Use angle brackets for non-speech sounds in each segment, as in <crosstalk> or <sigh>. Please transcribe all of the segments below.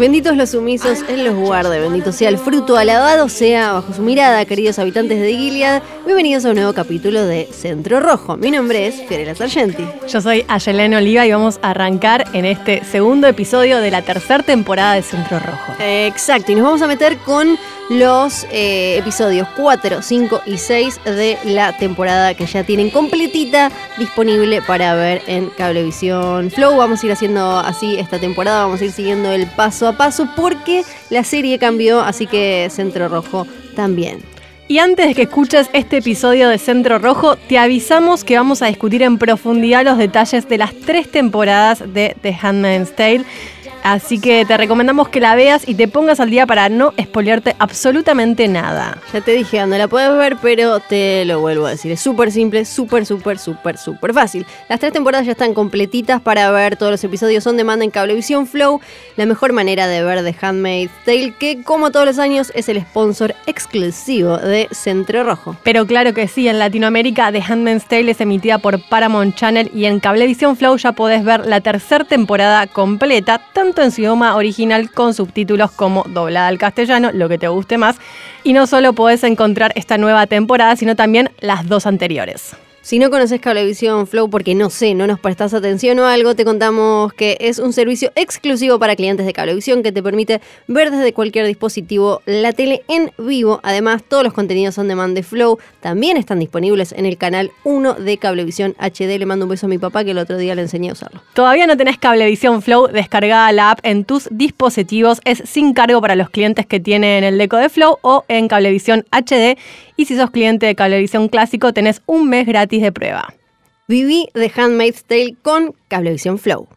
Benditos los sumisos, Él los guarde. Bendito sea el fruto alabado, sea bajo su mirada, queridos habitantes de Gilead. Bienvenidos a un nuevo capítulo de Centro Rojo. Mi nombre es Fiorella Sargenti. Yo soy Ayelena Oliva y vamos a arrancar en este segundo episodio de la tercera temporada de Centro Rojo. Exacto, y nos vamos a meter con los eh, episodios 4, 5 y 6 de la temporada que ya tienen completita disponible para ver en Cablevisión Flow. Vamos a ir haciendo así esta temporada, vamos a ir siguiendo el paso paso porque la serie cambió, así que Centro Rojo también. Y antes de que escuches este episodio de Centro Rojo, te avisamos que vamos a discutir en profundidad los detalles de las tres temporadas de The Handmaid's Tale. Así que te recomendamos que la veas y te pongas al día para no spoilearte absolutamente nada. Ya te dije, no la puedes ver, pero te lo vuelvo a decir. Es súper simple, súper, súper, súper, súper fácil. Las tres temporadas ya están completitas para ver todos los episodios son demanda en Cablevisión Flow. La mejor manera de ver The Handmaid's Tale, que como todos los años es el sponsor exclusivo de Centro Rojo. Pero claro que sí, en Latinoamérica The Handmaid's Tale es emitida por Paramount Channel y en Cablevisión Flow ya podés ver la tercera temporada completa, tanto en su idioma original con subtítulos como doblada al castellano, lo que te guste más. Y no solo podés encontrar esta nueva temporada, sino también las dos anteriores. Si no conoces Cablevisión Flow porque no sé, no nos prestas atención o algo, te contamos que es un servicio exclusivo para clientes de Cablevisión que te permite ver desde cualquier dispositivo la tele en vivo. Además, todos los contenidos on demand de Flow también están disponibles en el canal 1 de Cablevisión HD. Le mando un beso a mi papá que el otro día le enseñé a usarlo. Todavía no tenés Cablevisión Flow, descargada la app en tus dispositivos. Es sin cargo para los clientes que tienen el deco de Flow o en Cablevisión HD. Y si sos cliente de Cablevisión Clásico, tenés un mes gratis de prueba. Viví The Handmaid's Tale con Cablevisión Flow.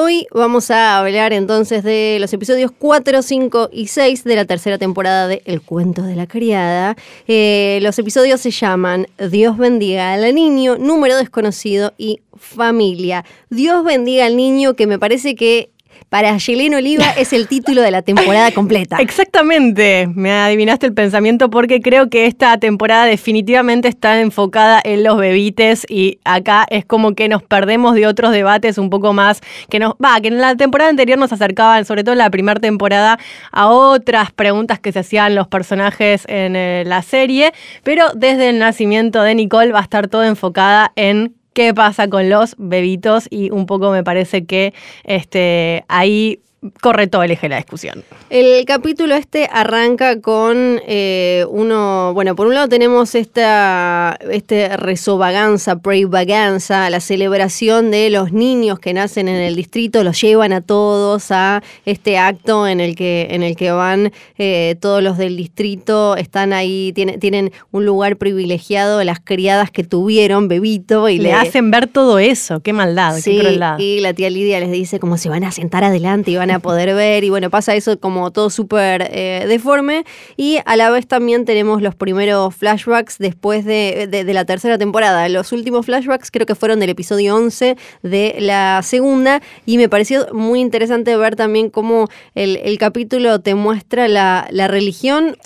Hoy vamos a hablar entonces de los episodios 4, 5 y 6 de la tercera temporada de El cuento de la criada. Eh, los episodios se llaman Dios bendiga al niño, número desconocido y familia. Dios bendiga al niño que me parece que para Yelena Oliva es el título de la temporada completa. <laughs> Exactamente, me adivinaste el pensamiento porque creo que esta temporada definitivamente está enfocada en los bebites y acá es como que nos perdemos de otros debates un poco más que nos va, que en la temporada anterior nos acercaban, sobre todo en la primera temporada, a otras preguntas que se hacían los personajes en eh, la serie, pero desde el nacimiento de Nicole va a estar todo enfocada en qué pasa con los bebitos y un poco me parece que este, ahí corre todo el eje de la discusión. El capítulo este arranca con eh, uno, bueno, por un lado tenemos esta este resovaganza, vaganza, la celebración de los niños que nacen en el distrito, los llevan a todos a este acto en el que, en el que van eh, todos los del distrito, están ahí, tiene, tienen un lugar privilegiado, las criadas que tuvieron, bebito, y le, hacen ver todo eso, qué maldad, qué crueldad. Y la tía Lidia les dice como se van a sentar adelante y van a <laughs> poder ver y bueno, pasa eso como todo súper eh, deforme y a la vez también tenemos los primeros flashbacks después de, la tercera temporada. Los últimos flashbacks creo que fueron del episodio 11 de la segunda y me pareció muy interesante ver también cómo el, capítulo te muestra la, religión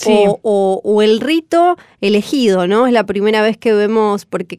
o, el rito elegido, ¿no? Es la primera vez que vemos, porque,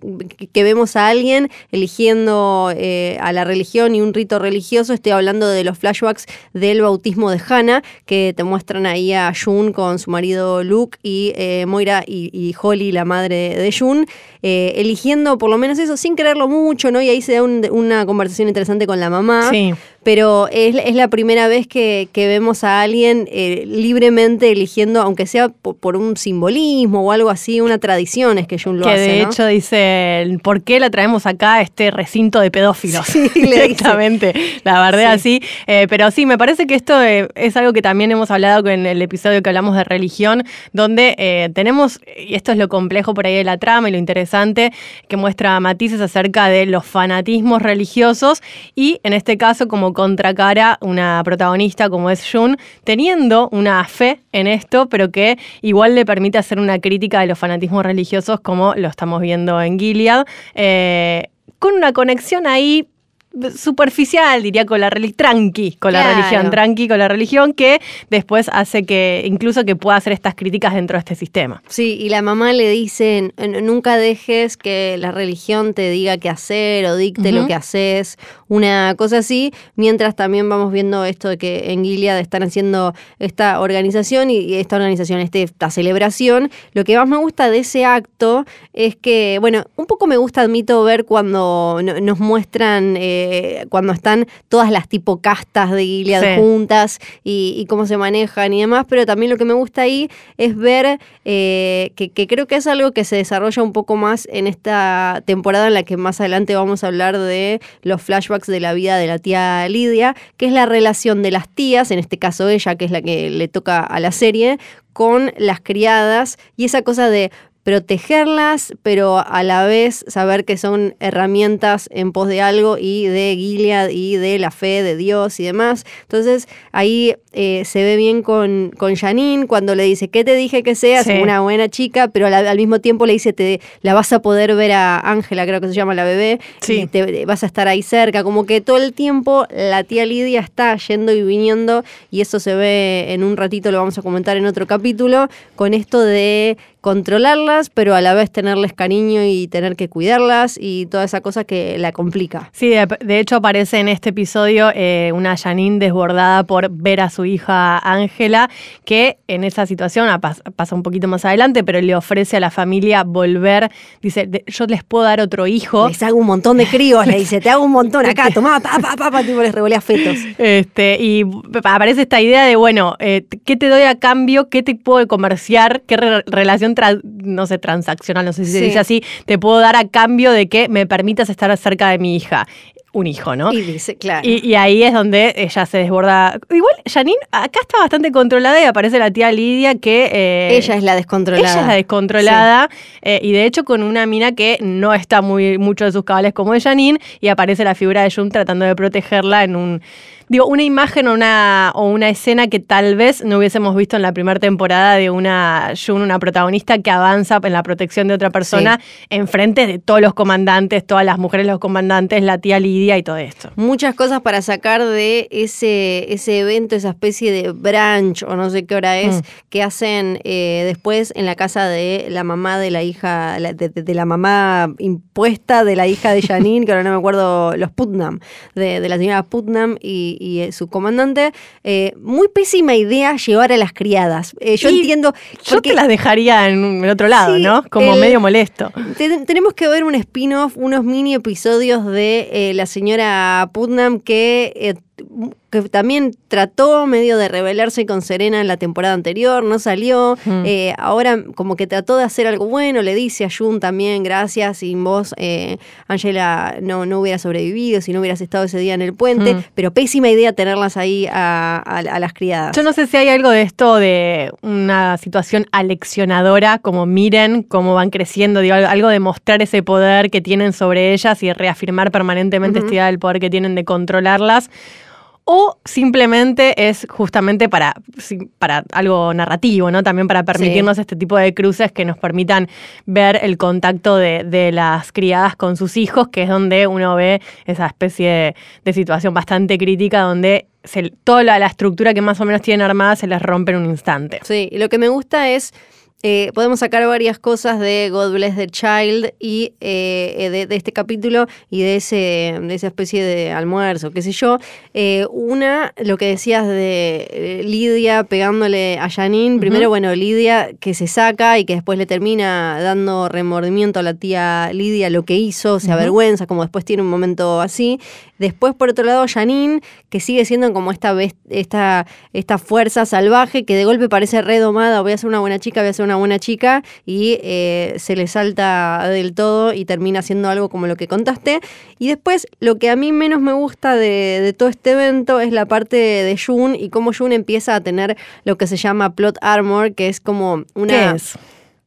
que vemos a alguien eligiendo eh, a la religión y un rito religioso. Estoy hablando de los flashbacks del bautismo de Hannah, que te muestran ahí a June con su marido Luke y eh, Moira y, Holly, la madre de June, eh, eligiendo por lo menos eso sin quererlo mucho, ¿no? Y ahí se da una conversación interesante con la mamá. Sí pero es, es la primera vez que, vemos a alguien eh, libremente eligiendo, aunque sea por, un simbolismo o algo así, una tradición es que Jun lo que hace. De hecho, dice, ¿por qué la traemos acá a este recinto de pedófilos? Sí, <laughs> Directamente, la verdad así. Eh, pero sí, me parece que esto eh, es algo que también hemos hablado en el episodio que hablamos de religión, donde tenemos, y esto es lo complejo por ahí de la trama y lo interesante, que muestra matices acerca de los fanatismos religiosos y en este caso como contracara una protagonista como es Jun, teniendo una fe en esto, pero que igual le permite hacer una crítica de los fanatismos religiosos como lo estamos viendo en Gilead, eh, con una conexión ahí superficial, diría con la religión, tranqui, con la religión, tranqui con la religión, que después hace que incluso que pueda hacer estas críticas dentro de este sistema. Sí, y la mamá le dice, "N- nunca dejes que la religión te diga qué hacer o dicte lo que haces, una cosa así, mientras también vamos viendo esto de que en Gilead están haciendo esta organización y esta organización, este- esta celebración. Lo que más me gusta de ese acto es que, bueno, un poco me gusta, admito, ver cuando no- nos muestran, eh, cuando están todas las tipo castas de Gilead Sí. juntas y, y cómo se manejan y demás, pero también lo que me gusta ahí es ver eh, que, que creo que es algo que se desarrolla un poco más en esta temporada en la que más adelante vamos a hablar de los flashbacks de la vida de la tía Lidia, que es la relación de las tías, en este caso ella, que es la que le toca a la serie, con las criadas y esa cosa de protegerlas, pero a la vez saber que son herramientas en pos de algo y de Gilead y de la fe de Dios y demás. Entonces ahí eh, se ve bien con, con Janine cuando le dice, ¿qué te dije que seas? Sí. Una buena chica, pero al, al mismo tiempo le dice, te, la vas a poder ver a Ángela, creo que se llama la bebé, Sí. y te, vas a estar ahí cerca. Como que todo el tiempo la tía Lidia está yendo y viniendo y eso se ve en un ratito, lo vamos a comentar en otro capítulo, con esto de controlarlas, pero a la vez tenerles cariño y tener que cuidarlas y toda esa cosa que la complica. Sí, de, de hecho aparece en este episodio eh, una Janine desbordada por ver a su hija Ángela, que en esa situación pas- pasa un poquito más adelante, pero le ofrece a la familia volver, dice, "De- yo les puedo dar otro hijo. Les hago un montón de críos, le dice, te hago un montón acá, tomá, pa, pa, pa, pa, tipo les revolea fetos. Este, y aparece esta idea de, bueno, eh, ¿qué te doy a cambio? ¿Qué te puedo comerciar? ¿Qué re- relación, no sé, transaccional, no sé si se dice así, te puedo dar a cambio de que me permitas estar cerca de mi hija? Un hijo, ¿no? Y dice, claro. Y, y ahí es donde ella se desborda. Igual, Janine acá está bastante controlada y aparece la tía Lidia que... eh, ella es la descontrolada. ella es la descontrolada eh, y de hecho con una mina que no está muy mucho de sus cabales como de Janine y aparece la figura de Jun tratando de protegerla en un digo una imagen o una o una escena que tal vez no hubiésemos visto en la primera temporada de una Jun una protagonista que avanza en la protección de otra persona enfrente de todos los comandantes todas las mujeres los comandantes la tía Lidia y todo esto Muchas cosas para sacar de ese, ese evento, esa especie de brunch o no sé qué hora es, Mm. que hacen eh, después en la casa de la mamá de la hija, de, de- de la mamá impuesta de la hija de Janine, que ahora no me acuerdo, los Putnam, de, de la señora Putnam y, y, eh, su comandante. Eh, muy pésima idea llevar a las criadas. Eh, yo Y entiendo. yo porque- te las dejaría en el otro lado Sí, no como el- medio molesto Ten- tenemos que ver un spin-off, unos mini episodios de la señora Putnam que, que también trató medio de rebelarse con Serena en la temporada anterior, no salió. Mm. Eh, ahora como que trató de hacer algo bueno, le dice a Jun también, gracias, sin vos, eh, Angela, no, no hubiera sobrevivido si no hubieras estado ese día en el puente, Mm. pero pésima idea tenerlas ahí a, a- a las criadas. Yo no sé si hay algo de esto de una situación aleccionadora, como miren cómo van creciendo, digo, algo- de mostrar ese poder que tienen sobre ellas y reafirmar permanentemente Ujú. esta idea del poder que tienen de controlarlas. O simplemente es justamente para, para algo narrativo, ¿no? También para permitirnos este tipo de cruces que nos permitan ver el contacto de, de las criadas con sus hijos, que es donde uno ve esa especie de, de situación bastante crítica donde se- toda la, la estructura que más o menos tienen armada se les rompe en un instante. Sí, y lo que me gusta es, eh, podemos sacar varias cosas de God Bless the Child y eh, de, de este capítulo y de, ese, de esa especie de almuerzo, qué sé yo. Eh, una, lo que decías de eh, Lidia pegándole a Janine. Primero, bueno, Lidia que se saca y que después le termina dando remordimiento a la tía Lidia lo que hizo, se avergüenza, como después tiene un momento así. Después, por otro lado, Janine, que sigue siendo como esta, esta, esta fuerza salvaje que de golpe parece redomada, voy a ser una buena chica, voy a ser una buena chica, y eh, se le salta del todo y termina haciendo algo como lo que contaste. Y después, lo que a mí menos me gusta de, de todo este evento es la parte de Jun y cómo Jun empieza a tener lo que se llama plot armor, que es como una... ¿Qué es?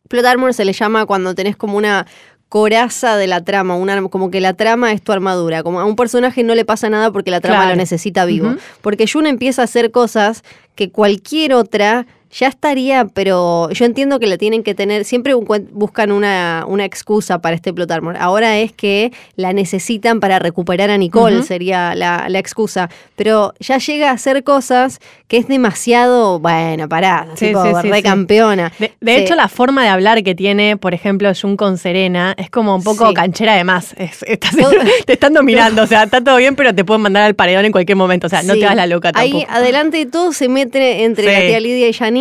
Plot armor se le llama cuando tenés como una coraza de la trama, una, como que la trama es tu armadura, como a un personaje no le pasa nada porque la trama Claro. lo necesita vivo. Porque Jun empieza a hacer cosas que cualquier otra ya estaría, pero yo entiendo que la tienen que tener, siempre buscan una, una excusa para este plot armor. Ahora es que la necesitan para recuperar a Nicole, sería la, excusa. Pero ya llega a hacer cosas que es demasiado, bueno, pará, tipo, re campeona. De, hecho, la forma de hablar que tiene, por ejemplo, Jun con Serena, es como un poco canchera de más. <laughs> te están dominando, o sea, está todo bien, pero te pueden mandar al paredón en cualquier momento. O sea, no te hagas la loca tampoco. Ahí adelante de todo se mete entre la tía Lidia y Janine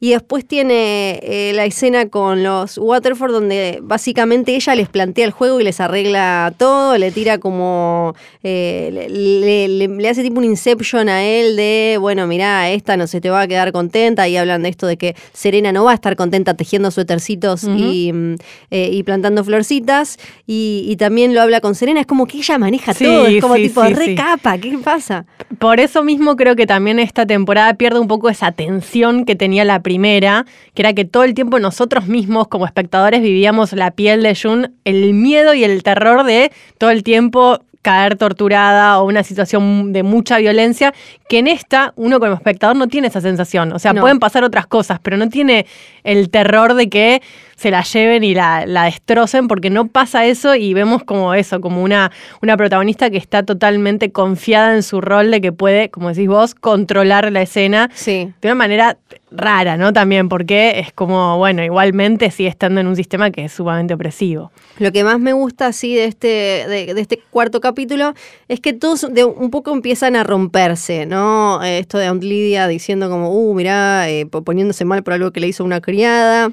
y después tiene eh, la escena con los Waterford donde básicamente ella les plantea el juego y les arregla todo, le tira como, eh, le, hace tipo un inception a él de, bueno, mira esta no se te va a quedar contenta y hablan de esto de que Serena no va a estar contenta tejiendo suétercitos y, mm, eh, y, plantando florcitas y, también lo habla con Serena, es como que ella maneja todo, es como tipo recapa, ¿qué pasa? Por eso mismo creo que también esta temporada pierde un poco esa tensión que tenía la primera, que era que todo el tiempo nosotros mismos como espectadores vivíamos la piel de Jun, el miedo y el terror de todo el tiempo caer torturada o una situación de mucha violencia, que en esta uno como espectador no tiene esa sensación. O sea, pueden pasar otras cosas, pero no tiene el terror de que se la lleven y la, destrocen, porque no pasa eso y vemos como eso, como una, una protagonista que está totalmente confiada en su rol de que puede, como decís vos, controlar la escena de una manera rara, ¿no? También, porque es como, bueno, igualmente sigue estando en un sistema que es sumamente opresivo. Lo que más me gusta así de este, de, este cuarto capítulo es que todos de un poco empiezan a romperse, ¿no? Esto de Aunt Lidia diciendo como, uh, mirá, eh, poniéndose mal por algo que le hizo una criada.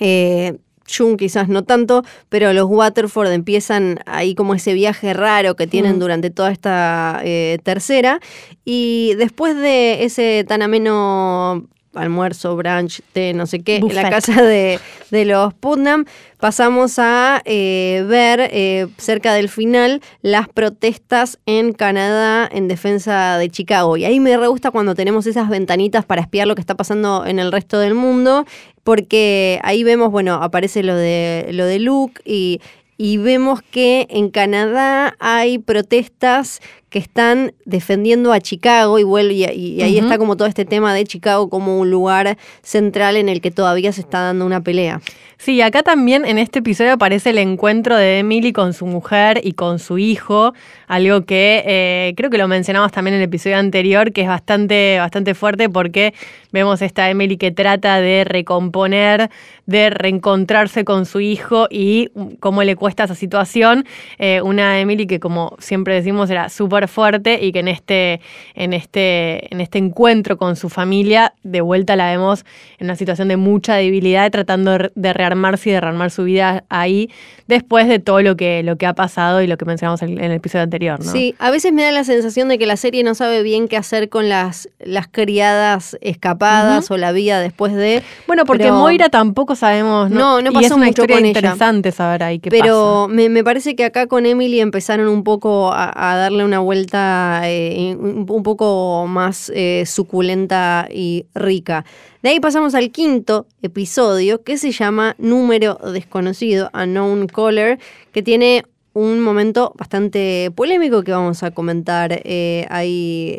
Eh, Jung quizás no tanto, pero los Waterford empiezan ahí como ese viaje raro que tienen mm. durante toda esta eh, tercera. Y después de ese tan ameno almuerzo, brunch, té, no sé qué, en la casa de, los Putnam, pasamos a eh, ver eh, cerca del final las protestas en Canadá en defensa de Chicago. Y ahí me re gusta cuando tenemos esas ventanitas para espiar lo que está pasando en el resto del mundo, porque ahí vemos, bueno, aparece lo de, lo de Luke y, y vemos que en Canadá hay protestas que están defendiendo a Chicago y, vuelve, y, ahí está como todo este tema de Chicago como un lugar central en el que todavía se está dando una pelea. Sí, acá también en este episodio aparece el encuentro de Emily con su mujer y con su hijo, algo que eh, creo que lo mencionamos también en el episodio anterior, que es bastante, bastante fuerte porque vemos esta Emily que trata de recomponer, de reencontrarse con su hijo y cómo le cuesta esa situación. Eh, una Emily que como siempre decimos era súper fuerte y que en este, en, este, en este encuentro con su familia, de vuelta la vemos en una situación de mucha debilidad, tratando de rearmarse y de rearmar su vida ahí, después de todo lo que, lo que ha pasado y lo que mencionamos en, el episodio anterior. ¿no? Sí, a veces me da la sensación de que la serie no sabe bien qué hacer con las, las criadas escapadas o la vida después de... Bueno, porque Moira tampoco sabemos... No, no, pasó y es una mucho historia interesante saber ahí qué pero pasa. Me, me parece que acá con Emily empezaron un poco a darle una vuelta eh, un, poco más eh, suculenta y rica. De ahí pasamos al quinto episodio que se llama Número Desconocido, Unknown Caller, que tiene un momento bastante polémico que vamos a comentar eh, ahí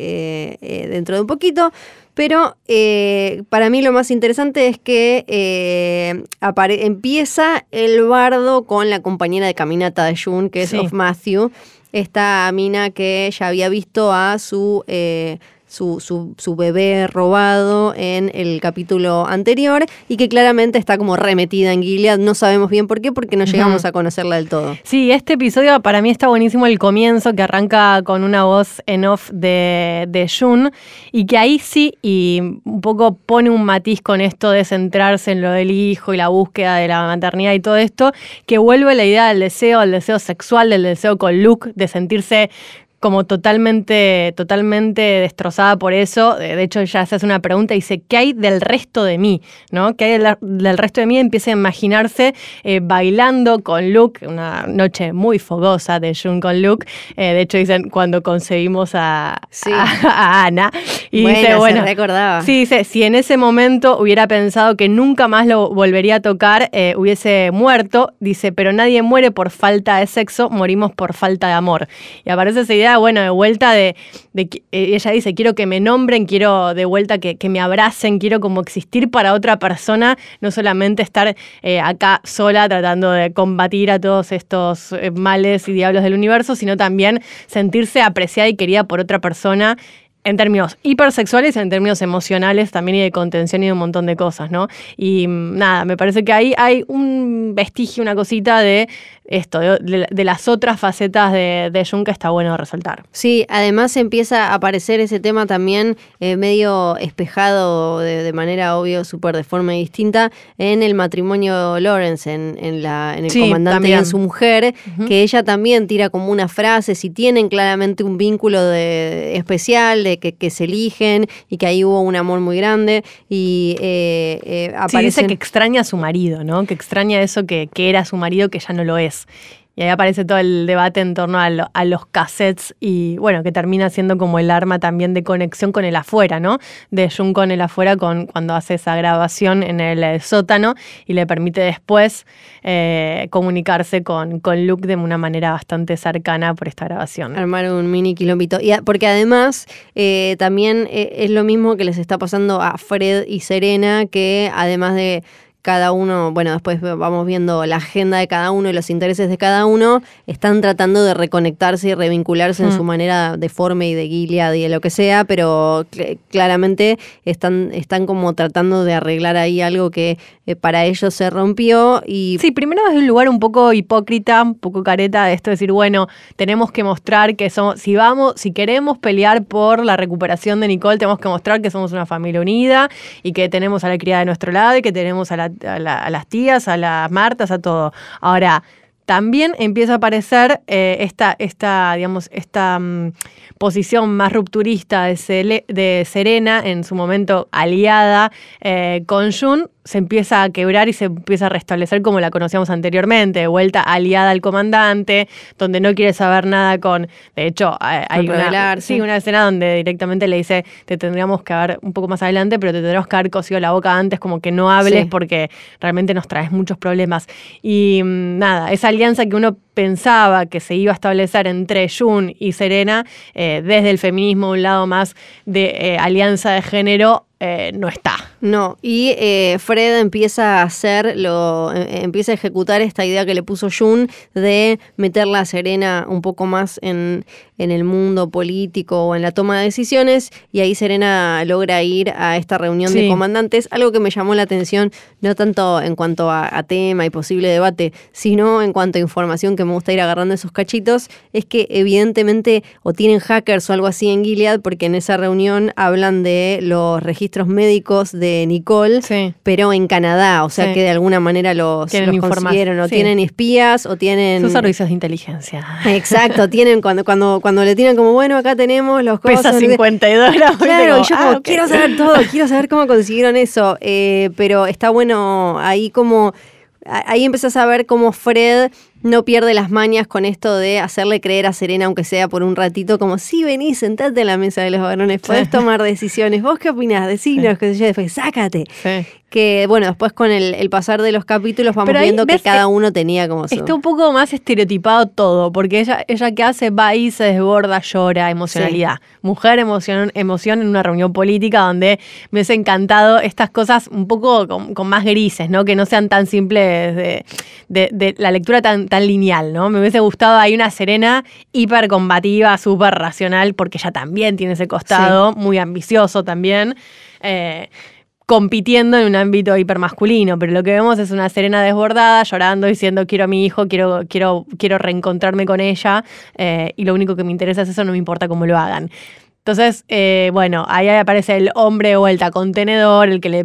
dentro de un poquito. Pero para mí lo más interesante es que empieza el bardo con la compañera de caminata de June, que es Of Matthew esta mina que ya había visto a su eh, su, su, su, bebé robado en el capítulo anterior y que claramente está como remetida en Gilead. No sabemos bien por qué, porque no llegamos a conocerla del todo. Sí, este episodio para mí está buenísimo el comienzo, que arranca con una voz en off de, de Jun y que ahí sí, y un poco pone un matiz con esto de centrarse en lo del hijo y la búsqueda de la maternidad y todo esto, que vuelve la idea del deseo, el deseo sexual, del deseo con Luke, de sentirse como totalmente, totalmente destrozada por eso. De hecho, ella se hace una pregunta y dice, ¿qué hay del resto de mí? ¿No? ¿Qué hay del, resto de mí? Empieza a imaginarse eh, bailando con Luke, una noche muy fogosa de June con Luke. Eh, de hecho, dicen cuando conseguimos a, <laughs> Ana. Y dice, bueno, recordaba. Sí, dice, si en ese momento hubiera pensado que nunca más lo volvería a tocar, eh, hubiese muerto. Dice, pero nadie muere por falta de sexo, morimos por falta de amor. Y aparece esa idea bueno, de vuelta de, de eh, ella dice, quiero que me nombren, quiero de vuelta que, que me abracen, quiero como existir para otra persona, no solamente estar eh, acá sola tratando de combatir a todos estos eh, males y diablos del universo, sino también sentirse apreciada y querida por otra persona en términos hipersexuales, en términos emocionales también y de contención y de un montón de cosas, ¿no? Y mm, nada, me parece que ahí hay un vestigio, una cosita de esto, de, de- de las otras facetas de, de Jung que está bueno resaltar. Sí, además empieza a aparecer ese tema también eh, medio espejado de, de manera obvio, súper de forma distinta, en el matrimonio Lawrence, en, en la, en el Sí, comandante y en su mujer, que ella también tira como una frase, si tienen claramente un vínculo de, especial, de que, que se eligen y que ahí hubo un amor muy grande y eh, eh, Sí, dice que extraña a su marido, ¿no? Que extraña eso que, que era su marido, que ya no lo es. Y ahí aparece todo el debate en torno a, lo- a los cassettes y, bueno, que termina siendo como el arma también de conexión con el afuera, ¿no? De Jung con el afuera con, cuando hace esa grabación en el, eh, sótano y le permite después eh, comunicarse con, con Luke de una manera bastante cercana por esta grabación. Armar un mini quilombito. Y porque además eh, también es lo mismo que les está pasando a Fred y Serena, que además de cada uno, bueno, después vamos viendo la agenda de cada uno y los intereses de cada uno, están tratando de reconectarse y revincularse en Mm. su manera deforme y de Gilead y de lo que sea, pero cl- claramente están, están como tratando de arreglar ahí algo que eh, para ellos se rompió y Sí, primero desde un lugar un poco hipócrita, un poco careta de esto, de decir, bueno, tenemos que mostrar que somos, si vamos, si queremos pelear por la recuperación de Nicole, tenemos que mostrar que somos una familia unida y que tenemos a la criada de nuestro lado y que tenemos a, la- a la- a las tías, a las Martas, a todo. Ahora, también empieza a aparecer eh, esta, esta, digamos, esta mm, posición más rupturista de, Serena, en su momento aliada eh, con Jun, se empieza a quebrar y se empieza a restablecer como la conocíamos anteriormente, de vuelta aliada al comandante, donde no quiere saber nada con, de hecho, hay hay una, sí, una escena donde directamente le dice, te tendríamos que haber un poco más adelante, pero te tendríamos que haber cosido la boca antes, como que no hables Sí. porque realmente nos traes muchos problemas. Y mm, nada, esa alianza que uno pensaba que se iba a establecer entre Jun y Serena, eh, desde el feminismo, un lado más de eh, alianza de género, eh, no está. No, y eh, Fred empieza a hacer, lo, eh, empieza a ejecutar esta idea que le puso Jun de meterla a Serena un poco más en, en el mundo político o en la toma de decisiones, y ahí Serena logra ir a esta reunión de comandantes, algo que me llamó la atención, no tanto en cuanto a, a tema y posible debate, sino en cuanto a información que me gusta ir agarrando esos cachitos, es que evidentemente o tienen hackers o algo así en Gilead, porque en esa reunión hablan de los registros médicos de Nicole, Sí. pero en Canadá, o sea Sí. que de alguna manera los, los consiguieron, o sí. tienen espías, o tienen... Sus servicios de inteligencia. Exacto, tienen cuando, cuando, cuando le tiran como, bueno, acá tenemos los cosas. Pesa 52 gramos. Claro, y yo ah, como, quiero saber todo, quiero saber cómo consiguieron eso. Eh, pero está bueno ahí como. Ahí empezás a ver cómo Fred no pierde las mañas con esto de hacerle creer a Serena, aunque sea por un ratito, como sí, vení, sentate en la mesa de los varones, podés Sí. tomar decisiones. ¿Vos qué opinás? Decinos, qué sé yo, después sácate. Sí. Que bueno, después con el, el pasar de los capítulos vamos ahí viendo que cada que uno tenía como su. Está un poco más estereotipado todo, porque ella, ella que hace va y se desborda, llora, emocionalidad. Mujer, emoción, emoción en una reunión política donde me hubiese encantado estas cosas un poco con, con más grises, ¿no? Que no sean tan simples de, de- de la lectura tan, tan lineal, ¿no? Me hubiese gustado ahí una Serena hiper combativa, súper racional, porque ella también tiene ese costado, muy ambicioso también. Eh, compitiendo en un ámbito hipermasculino, pero lo que vemos es una Serena desbordada, llorando, diciendo quiero a mi hijo, quiero, quiero, quiero reencontrarme con ella, eh, y lo único que me interesa es eso, no me importa cómo lo hagan. Entonces, eh, bueno, ahí aparece el hombre de vuelta contenedor, el que le,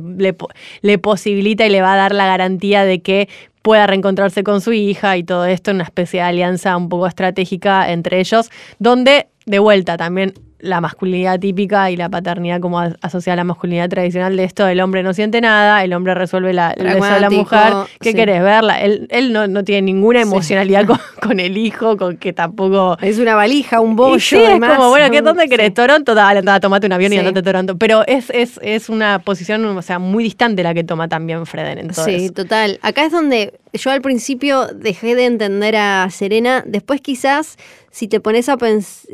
le posibilita y le va a dar la garantía de que pueda reencontrarse con su hija y todo esto una especie de alianza un poco estratégica entre ellos, donde de vuelta también la masculinidad típica y la paternidad como as- asociada a la masculinidad tradicional de esto, el hombre no siente nada, el hombre resuelve la, el de la mujer, ¿qué sí. querés verla? Él, él no, no tiene ninguna Sí. emocionalidad <laughs> con, con el hijo, con que tampoco... Es una valija, un bollo. Y sí, es además, como, bueno, ¿qué. ¿dónde querés? Toronto, dale, tomate un avión y andate a Toronto. Pero es, es, es una posición, o sea, muy distante la que toma también Freden. Entonces, Sí, total. Acá es donde yo al principio dejé de entender a Serena, después quizás si te pones a pens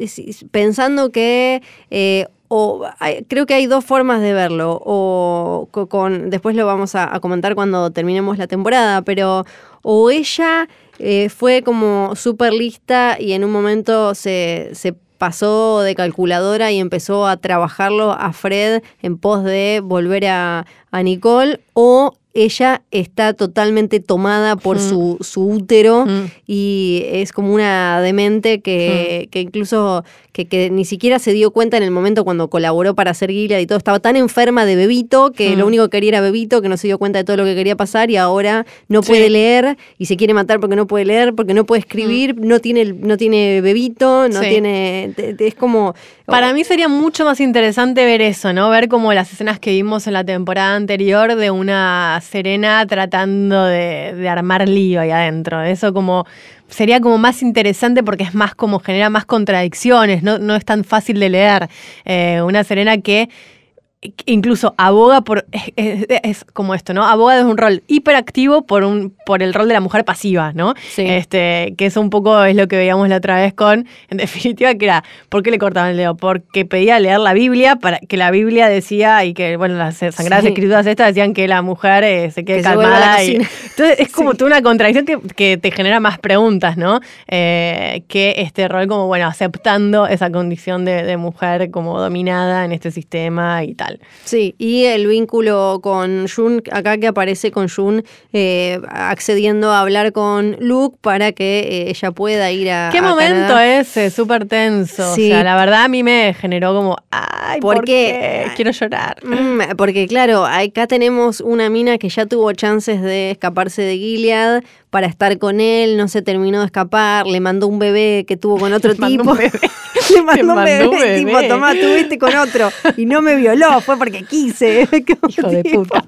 pensando que eh, o creo que hay dos formas de verlo, o con, después lo vamos a, comentar cuando terminemos la temporada, pero o ella eh, fue como súper lista y en un momento se, se pasó de calculadora y empezó a trabajarlo a Fred en pos de volver a, a Nicole, o ella está totalmente tomada por mm. su, su, útero mm. y es como una demente que, mm. que incluso que, que, ni siquiera se dio cuenta en el momento cuando colaboró para hacer Gilead y todo. Estaba tan enferma de Bebito que lo único que quería era Bebito, que no se dio cuenta de todo lo que quería pasar y ahora no puede leer y se quiere matar porque no puede leer, porque no puede escribir, no, tiene, no tiene Bebito, no tiene... Es como... Para mí sería mucho más interesante ver eso, ¿no? Ver como las escenas que vimos en la temporada anterior de una Serena tratando de, armar lío ahí adentro. Eso como sería como más interesante porque es más como genera más contradicciones, no, no es tan fácil de leer. Eh, una Serena que incluso aboga por <laughs> es, como esto, ¿no? Aboga desde un rol hiperactivo por un por el rol de la mujer pasiva, ¿no? Sí. Este, que eso un poco es lo que veíamos la otra vez con <laughs> en definitiva que era ¿por qué le cortaban el dedo? Porque pedía leer la Biblia para que la Biblia decía y que bueno, las sagradas escrituras estas decían que la mujer eh, se quede calmada y, <laughs> entonces es como toda una contradicción que, te genera más preguntas, ¿no? Eh, que este rol como bueno, aceptando esa condición de, de mujer como dominada en este sistema y tal. Sí, y el vínculo con Jun, acá que aparece con Jun eh, accediendo a hablar con Luke para que eh, ella pueda ir a. ¿Qué momento ese? Súper tenso. Sí. O sea, la verdad a mí me generó como. ¡Ay, ¿por, qué? Quiero llorar. Mm, porque, claro, acá tenemos una mina que ya tuvo chances de escaparse de Gilead para estar con él, no se terminó de escapar, le mandó un bebé que tuvo con <laughs> otro tipo. <laughs> le <laughs> mandó, un bebé, tipo, tomá, tuviste con otro. Y no me violó, fue porque quise. Hijo de puta.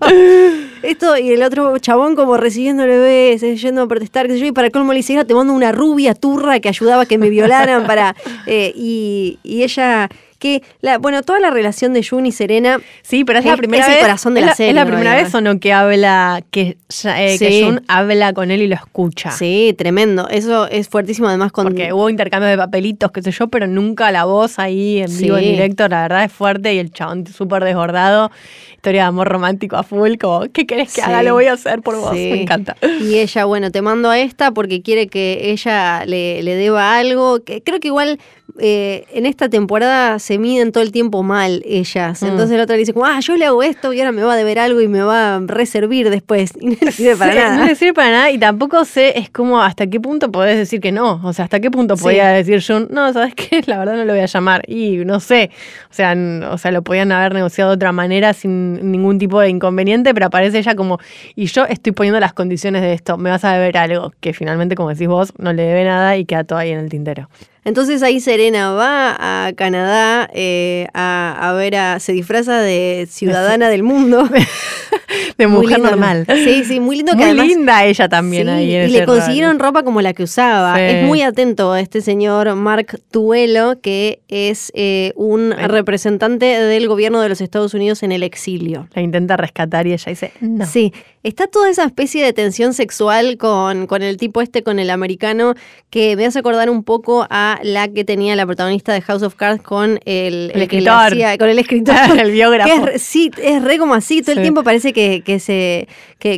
Esto, y el otro chabón como recibiendo el bebé, yendo a protestar, que yo, y para colmo le dice, te mando una rubia turra que ayudaba a que me violaran para... Eh, y, y ella que, la, bueno, toda la relación de Jun y Serena. Sí, pero es, la primera vez. el corazón de la, serie. ¿Es la primera vez o no que habla, que, eh, que Jun habla con él y lo escucha? Sí, tremendo. Eso es fuertísimo, además con. Porque hubo intercambio de papelitos, qué sé yo, pero nunca la voz ahí en vivo, en directo, la verdad es fuerte y el chabón súper desbordado. Historia de amor romántico a full, como, ¿qué querés que haga? Lo voy a hacer por vos. Me encanta. Y ella, bueno, te mando a esta porque quiere que ella le, le deba algo. Que creo que igual eh, en esta temporada se miden todo el tiempo mal ellas. Mm. Entonces la otra le dice, como, ah, yo le hago esto y ahora me va a deber algo y me va a reservir después. <laughs> Y no le sirve para nada. No le sirve para nada y tampoco sé, es como hasta qué punto podés decir que no. O sea, hasta qué punto podía decir yo, no, ¿sabes qué? <laughs> La verdad no lo voy a llamar. Y no sé. O sea, o sea, lo podían haber negociado de otra manera sin ningún tipo de inconveniente, pero aparece ella como, y yo estoy poniendo las condiciones de esto, me vas a deber algo que finalmente, como decís vos, no le debe nada y queda todo ahí en el tintero. Entonces ahí Serena va a Canadá eh, a, ver a. se disfraza de ciudadana del mundo. <laughs> de mujer normal. Sí, sí, muy lindo que Muy linda ella también ahí. y le consiguieron ropa como la que usaba. Es muy atento a este señor Mark Tuelo, que es eh, un representante del gobierno de los Estados Unidos en el exilio. La intenta rescatar y ella dice no. Sí, está toda esa especie de tensión sexual con, con el tipo este, con el americano, que me hace acordar un poco a la que tenía la protagonista de House of Cards con el, escritor. con el escritor. <laughs> el biógrafo. sí, es re como así, todo el tiempo parece que, que se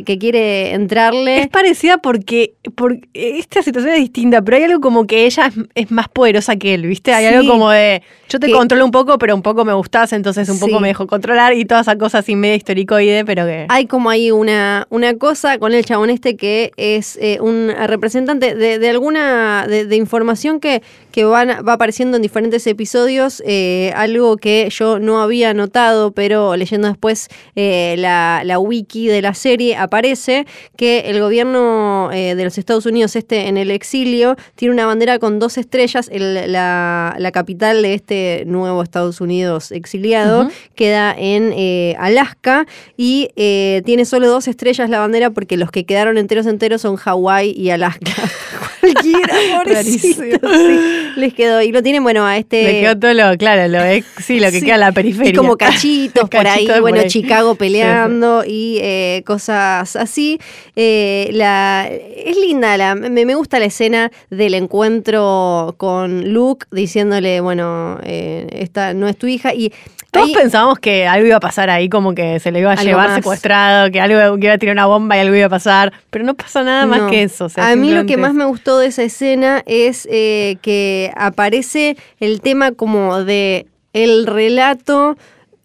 que, quiere entrarle. Es parecida porque, porque esta situación es distinta, pero hay algo como que ella es, más poderosa que él, ¿viste? Hay algo como de yo te controlo un poco, pero un poco me gustas, entonces un poco me dejo controlar y toda esa cosa así medio históricoide, pero que. Hay como ahí una, una cosa con el chabón este que es eh, un representante de, alguna de, información que, que van, va apareciendo en diferentes episodios, eh, algo que yo no había notado, pero leyendo después eh, la, la, wiki de la serie aparece que el gobierno eh, de los Estados Unidos, este en el exilio, tiene una bandera con dos estrellas, la, la, capital de este nuevo Estados Unidos exiliado queda en Alaska y tiene solo dos estrellas la bandera porque los que quedaron enteros enteros son Hawái y Alaska. <laughs> cualquiera, <laughs> pobrecito. Sí, les quedó. Y lo tienen, bueno, a este. Le quedó todo lo, claro, lo es, sí, lo que queda en la periferia. Y como <laughs> cachitos por ahí, por bueno, ahí. Chicago peleando y eh, cosas así. Eh, la, es linda, la, me, me gusta la escena del encuentro con Luke diciéndole, bueno, eh, esta no es tu hija. Y Todos ahí- pensábamos que algo iba a pasar ahí, como que se le iba a llevar más. secuestrado, que algo que iba a tirar una bomba y algo iba a pasar, pero no pasa nada más que eso. o sea, a mí lo que más me gustó de esa escena es eh, que aparece el tema como de el relato,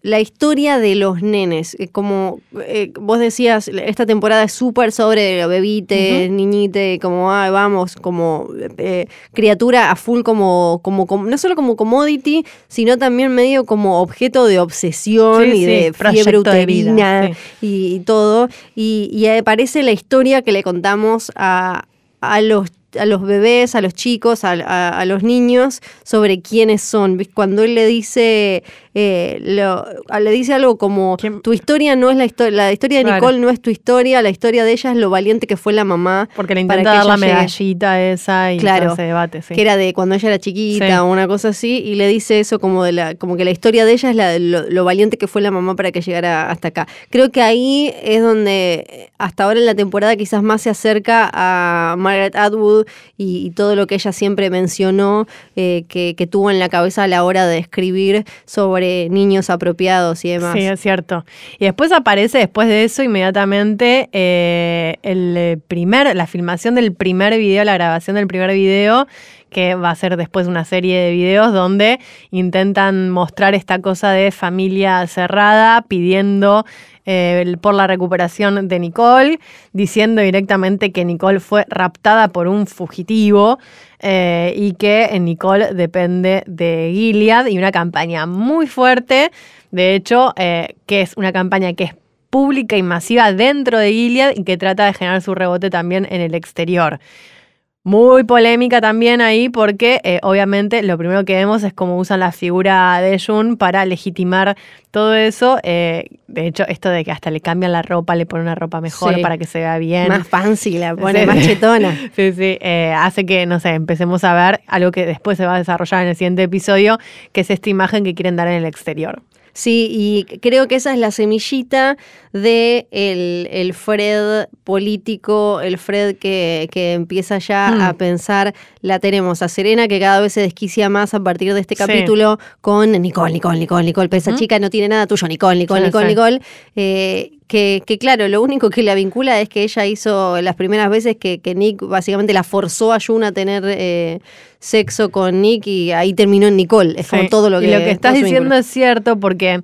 la historia de los nenes. Eh, Como eh, vos decías, esta temporada es súper sobre los bebites, niñite, como ah, vamos, como eh, criatura a full como, como, como- no solo como commodity, sino también medio como objeto de obsesión Sí, y sí, de fiebre de vida, uterina sí. y, y todo. Y, y aparece la historia que le contamos a, a los a los bebés, a los chicos, a, a- a los niños, sobre quiénes son. Cuando él le dice, eh, lo- le dice algo como, ¿Quién? tu historia no es la historia, la historia de Claro. Nicole no es tu historia, la historia de ella es lo valiente que fue la mamá. Porque le intenta dar la llegue. medallita esa y Claro, debate, sí. que era de cuando ella era chiquita Sí. o una cosa así, y le dice eso como de la, como que la historia de ella es la, lo, lo valiente que fue la mamá para que llegara hasta acá. Creo que ahí es donde eh, hasta ahora en la temporada quizás más se acerca a Margaret Atwood y, todo lo que ella siempre mencionó eh, que, que tuvo en la cabeza a la hora de escribir sobre niños apropiados y demás. Sí, es cierto. Y después aparece, después de eso, inmediatamente eh, el eh, primer, la filmación del primer video, la grabación del primer video, que va a ser después una serie de videos donde intentan mostrar esta cosa de familia cerrada, pidiendo eh, por la recuperación de Nicole, diciendo directamente que Nicole fue raptada por un fugitivo eh, y que Nicole depende de Gilead y una campaña muy fuerte, de hecho, eh, que es una campaña que es pública y masiva dentro de Gilead y que trata de generar su rebote también en el exterior. Muy polémica también ahí porque eh, obviamente lo primero que vemos es cómo usan la figura de Jun para legitimar todo eso. Eh, de hecho, esto de que hasta le cambian la ropa, le ponen una ropa mejor Sí. para que se vea bien. Más fancy, la <laughs> pone Sí. más chetona. <laughs> Sí, sí, eh, hace que, no sé, empecemos a ver algo que después se va a desarrollar en el siguiente episodio, que es esta imagen que quieren dar en el exterior. Sí, y creo que esa es la semillita de el, el Fred político, el Fred que, que empieza ya Mm. a pensar, la tenemos a Serena que cada vez se desquicia más a partir de este Sí. capítulo con Nicole, Nicole, Nicole, Nicole, pero esa ¿Mm? chica no tiene nada tuyo, Nicole, Nicole, Nicole. Nicole, eh, que, que claro, lo único que la vincula es que ella hizo las primeras veces que, que Nick básicamente la forzó a Jun a tener eh, sexo con Nick y ahí terminó en Nicole, es como Sí. todo lo que... Y lo que estás diciendo es cierto porque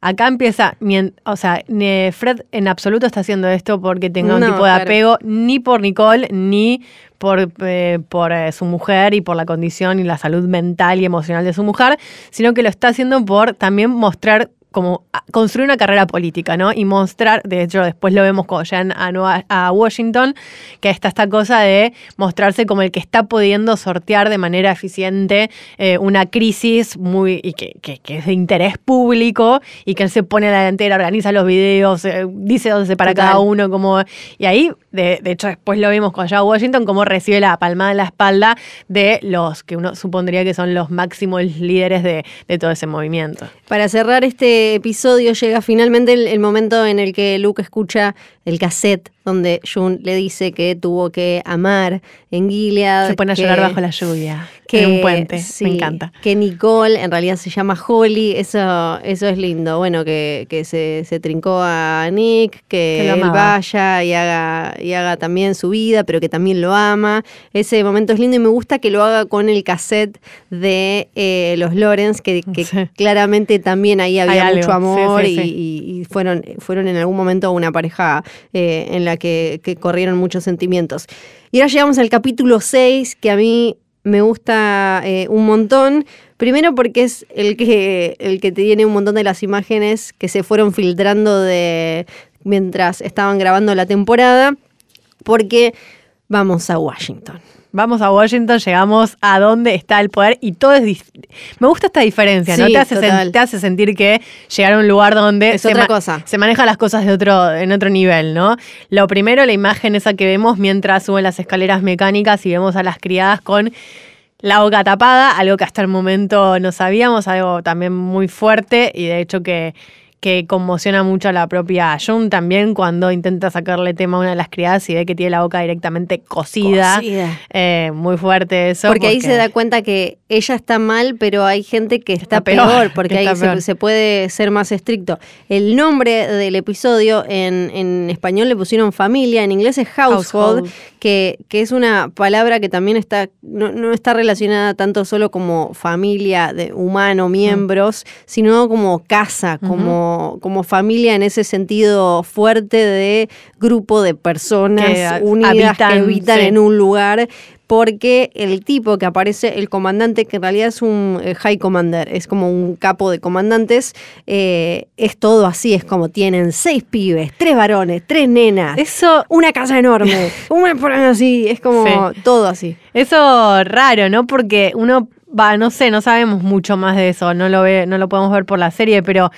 acá empieza, o sea, Fred en absoluto está haciendo esto porque tenga un No, tipo de claro. apego ni por Nicole ni por, eh, por eh, su mujer y por la condición y la salud mental y emocional de su mujer, sino que lo está haciendo por también mostrar como a- construir una carrera política, ¿no? Y mostrar, de hecho después lo vemos cuando llegan a, Nueva- a Washington, que está esta cosa de mostrarse como el que está pudiendo sortear de manera eficiente eh, una crisis muy y que, que- que es de interés público y que él se pone a la delantera, organiza los videos, eh, dice dónde se para Total. cada uno, como y ahí, de, hecho después lo vimos llega a Washington, cómo recibe la palmada en la espalda de los que uno supondría que son los máximos líderes de, de todo ese movimiento. Para cerrar este episodio llega finalmente el, el momento en el que Luke escucha el cassette donde Jun le dice que tuvo que amar en Gilead. Se pone a que- llorar bajo la lluvia que, en un puente, sí, me encanta. Que Nicole en realidad se llama Holly, eso, eso es lindo. Bueno, que, que se, se trincó a Nick, que, él vaya y haga, y haga también su vida, pero que también lo ama. Ese momento es lindo y me gusta que lo haga con el cassette de eh, los Lawrence, que, que Sí. claramente también ahí había Hay mucho algo, amor sí. y fueron, fueron en algún momento una pareja eh, en la que, corrieron muchos sentimientos. Y ahora llegamos al capítulo 6, que a mí me gusta eh, un montón. Primero porque es el que, el que tiene un montón de las imágenes que se fueron filtrando de mientras estaban grabando la temporada. Porque vamos a Washington. Vamos a Washington, llegamos a dónde está el poder y todo es... Me gusta esta diferencia, ¿no? Hace, te hace sentir que llegar a un lugar donde Es se, otra cosa. se manejan las cosas de otro, en otro nivel, ¿no? Lo primero, la imagen esa que vemos mientras suben las escaleras mecánicas y vemos a las criadas con la boca tapada, algo que hasta el momento no sabíamos, algo también muy fuerte y de hecho que, que conmociona mucho a la propia Jun también cuando intenta sacarle tema a una de las criadas y ve que tiene la boca directamente cocida. Cocida. Eh, muy fuerte eso. Porque ahí se da cuenta que ella está mal, pero hay gente que está, Está peor, peor, <laughs> porque que ahí se, puede ser más estricto. El nombre del episodio en, en español le pusieron familia, en inglés es household, Household. Que, que es una palabra que también está, no, no está relacionada tanto solo como familia de humano, miembros, sino como casa, como, como familia en ese sentido fuerte de grupo de personas Que unidas que habitan, habitan sí. en un lugar porque el tipo que aparece, el comandante, que en realidad es un eh, high commander, es como un capo de comandantes, eh, es todo así, es como tienen seis pibes, tres varones, tres nenas, Eso, una casa enorme, una por ahí así, es como todo así. eso raro, ¿no? Porque uno va, no sé, no sabemos mucho más de eso, no lo ve, no lo podemos ver por la serie, pero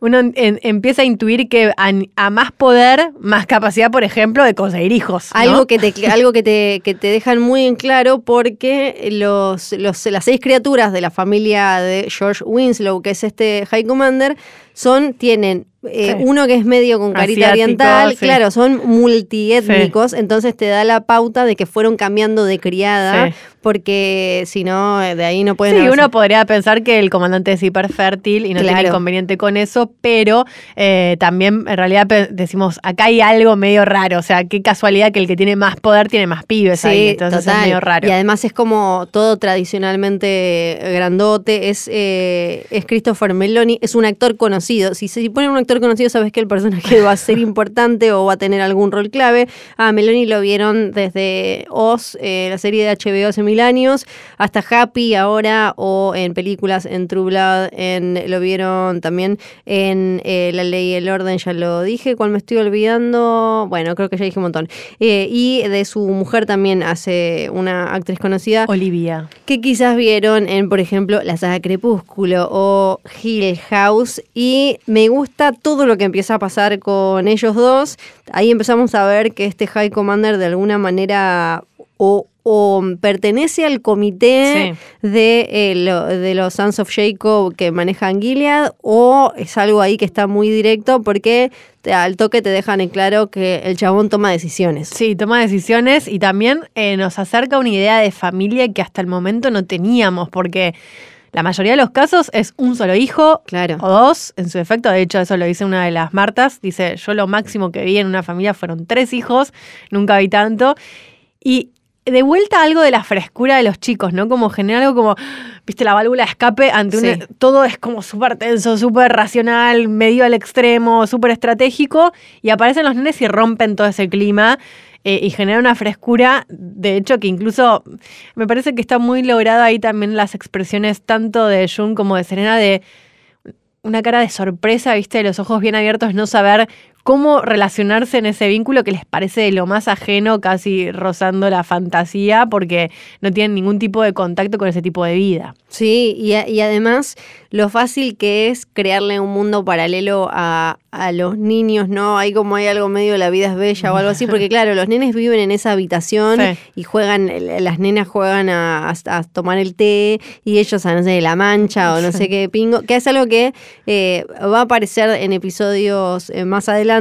uno en- empieza a intuir que a, más poder, más capacidad, por ejemplo, de conseguir hijos. Algo, que te, algo que, te, que te dejan muy en claro porque los, los, las seis criaturas de la familia de George Winslow, que es este High Commander, son, tienen eh, Sí. uno que es medio con carita Asiático, oriental, sí. claro, son multiétnicos, entonces te da la pauta de que fueron cambiando de criada, porque si no, eh, de ahí no pueden Sí, haberse- uno podría pensar que el comandante es hiperfértil y no tiene Claro. inconveniente con eso, pero eh, también en realidad decimos, acá hay algo medio raro, o sea, qué casualidad que el que tiene más poder tiene más pibes ahí, entonces es medio raro. Y además es como todo tradicionalmente grandote. Es, eh, es Christopher Meloni, es un actor conocido. Si se ponen un actor conocido, sabes que el personaje va a ser <laughs> importante o va a tener algún rol clave. A Meloni lo vieron desde Oz, eh, la serie de HBO hace mil años, hasta Happy ahora, o en películas en True Blood, en, lo vieron también en eh, La Ley y el Orden, ya lo dije. ¿Cuál me estoy olvidando? Bueno, creo que ya dije un montón. Eh, y de su mujer también hace una actriz conocida Olivia. que quizás vieron en, por ejemplo, la saga Crepúsculo o Hill House. Y me gusta todo lo que empieza a pasar con ellos dos. Ahí empezamos a ver que este High Commander de alguna manera o, o pertenece al comité de, eh, lo- de los Sons of Jacob que manejan Gilead o es algo ahí que está muy directo porque te- al toque te dejan en claro que el chabón toma decisiones. Sí, toma decisiones y también eh, nos acerca una idea de familia que hasta el momento no teníamos, porque la mayoría de los casos es un solo hijo Claro. o dos, en su defecto. De hecho, eso lo dice una de las Martas. Dice, yo lo máximo que vi en una familia fueron tres hijos, nunca vi tanto. Y de vuelta algo de la frescura de los chicos, ¿no? Como generar algo como, viste, la válvula de escape ante un... Sí. Todo es como súper tenso, súper racional, medio al extremo, súper estratégico, y aparecen los nenes y rompen todo ese clima. Eh, y genera una frescura, de hecho, que incluso me parece que está muy logrado ahí también las expresiones tanto de Jun como de Serena de una cara de sorpresa, viste, los ojos bien abiertos, no saber cómo relacionarse en ese vínculo que les parece de lo más ajeno, casi rozando la fantasía, porque no tienen ningún tipo de contacto con ese tipo de vida. Sí, y, a- y además lo fácil que es crearle un mundo paralelo a, a los niños, ¿no? Hay como hay algo medio la vida es bella o algo así, porque <laughs> claro, los nenes viven en esa habitación Sí. y juegan, las nenas juegan a, a- a tomar el té y ellos a, no sé, la mancha o no sé qué pingo, que es algo que eh, va a aparecer en episodios eh, más adelante,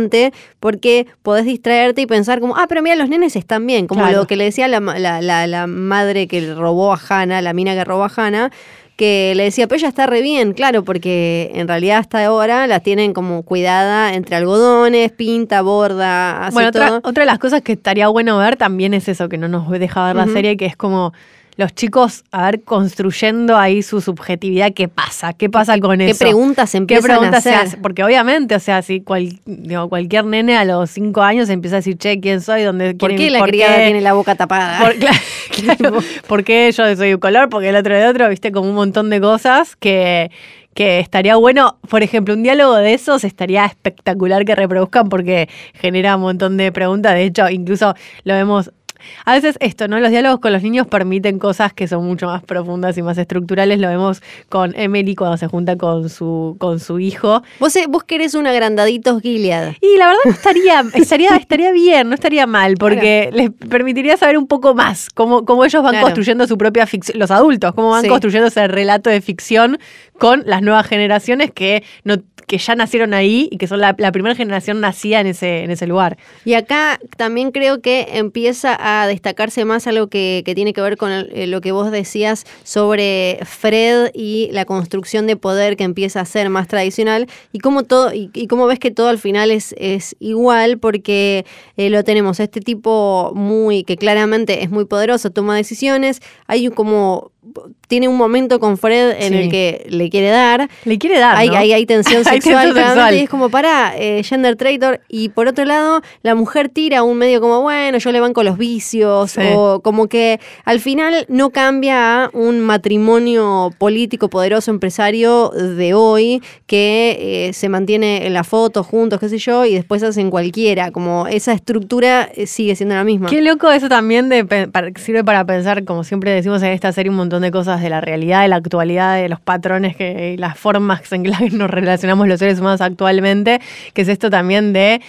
porque podés distraerte y pensar como, ah, pero mira, los nenes están bien, como Claro. lo que le decía la, la, la- la madre que robó a Hannah, la mina que robó a Hannah, que le decía, pero ella está re bien, claro, porque en realidad hasta ahora la tienen como cuidada entre algodones, pinta, borda, hace bueno, otra, todo. otra de las cosas que estaría bueno ver también es eso, que no nos deja ver la serie, que es como los chicos, a ver, construyendo ahí su subjetividad, ¿qué pasa? ¿Qué pasa con ¿Qué eso? preguntas ¿Qué empiezan preguntas a se hacer? hace? Porque obviamente, o sea, si cual- digo, cualquier nene a los cinco años empieza a decir, che, ¿quién soy? ¿Dónde ¿Por quién- qué la criada tiene la boca tapada? Por, <laughs> claro, claro. ¿Por qué yo soy un color? Porque el otro de otro, viste, como un montón de cosas que, que estaría bueno. Por ejemplo, un diálogo de esos estaría espectacular que reproduzcan porque genera un montón de preguntas. De hecho, incluso lo vemos a veces esto, ¿no? Los diálogos con los niños permiten cosas que son mucho más profundas y más estructurales. Lo vemos con Emily cuando se junta con su, con su hijo. Vos, eh, vos querés un agrandaditos Gilead. Y la verdad no estaría, estaría, estaría bien, no estaría mal, porque les permitiría saber un poco más cómo, cómo ellos van Claro. construyendo su propia ficción, los adultos, cómo van Sí. construyendo ese relato de ficción con las nuevas generaciones que no que ya nacieron ahí y que son la, primera generación nacida en ese, en ese lugar. Y acá también creo que empieza a destacarse más algo que, que tiene que ver con eh, lo que vos decías sobre Fred y la construcción de poder que empieza a ser más tradicional y cómo todo y, cómo ves que todo al final es, es igual porque eh, lo tenemos este tipo muy que claramente es muy poderoso, toma decisiones, hay como tiene un momento con Fred en Sí. el que le quiere dar Le quiere dar. hay, ¿no? hay, hay tensión <laughs> Hay sexual, sexual. y es como para gender traitor. Y por otro lado, la mujer tira un medio como, bueno, yo le banco los vicios, Sí. o como que al final no cambia a un matrimonio político poderoso empresario de hoy que eh, se mantiene en la foto juntos, qué sé yo, y después hacen cualquiera. Como esa estructura eh, sigue siendo la misma. Qué loco eso también de, pe- para- sirve para pensar, como siempre decimos en esta serie, un montón de cosas de la realidad, de la actualidad, de los patrones que, y las formas en que <laughs> nos relacionamos los seres humanos actualmente, que es esto también de...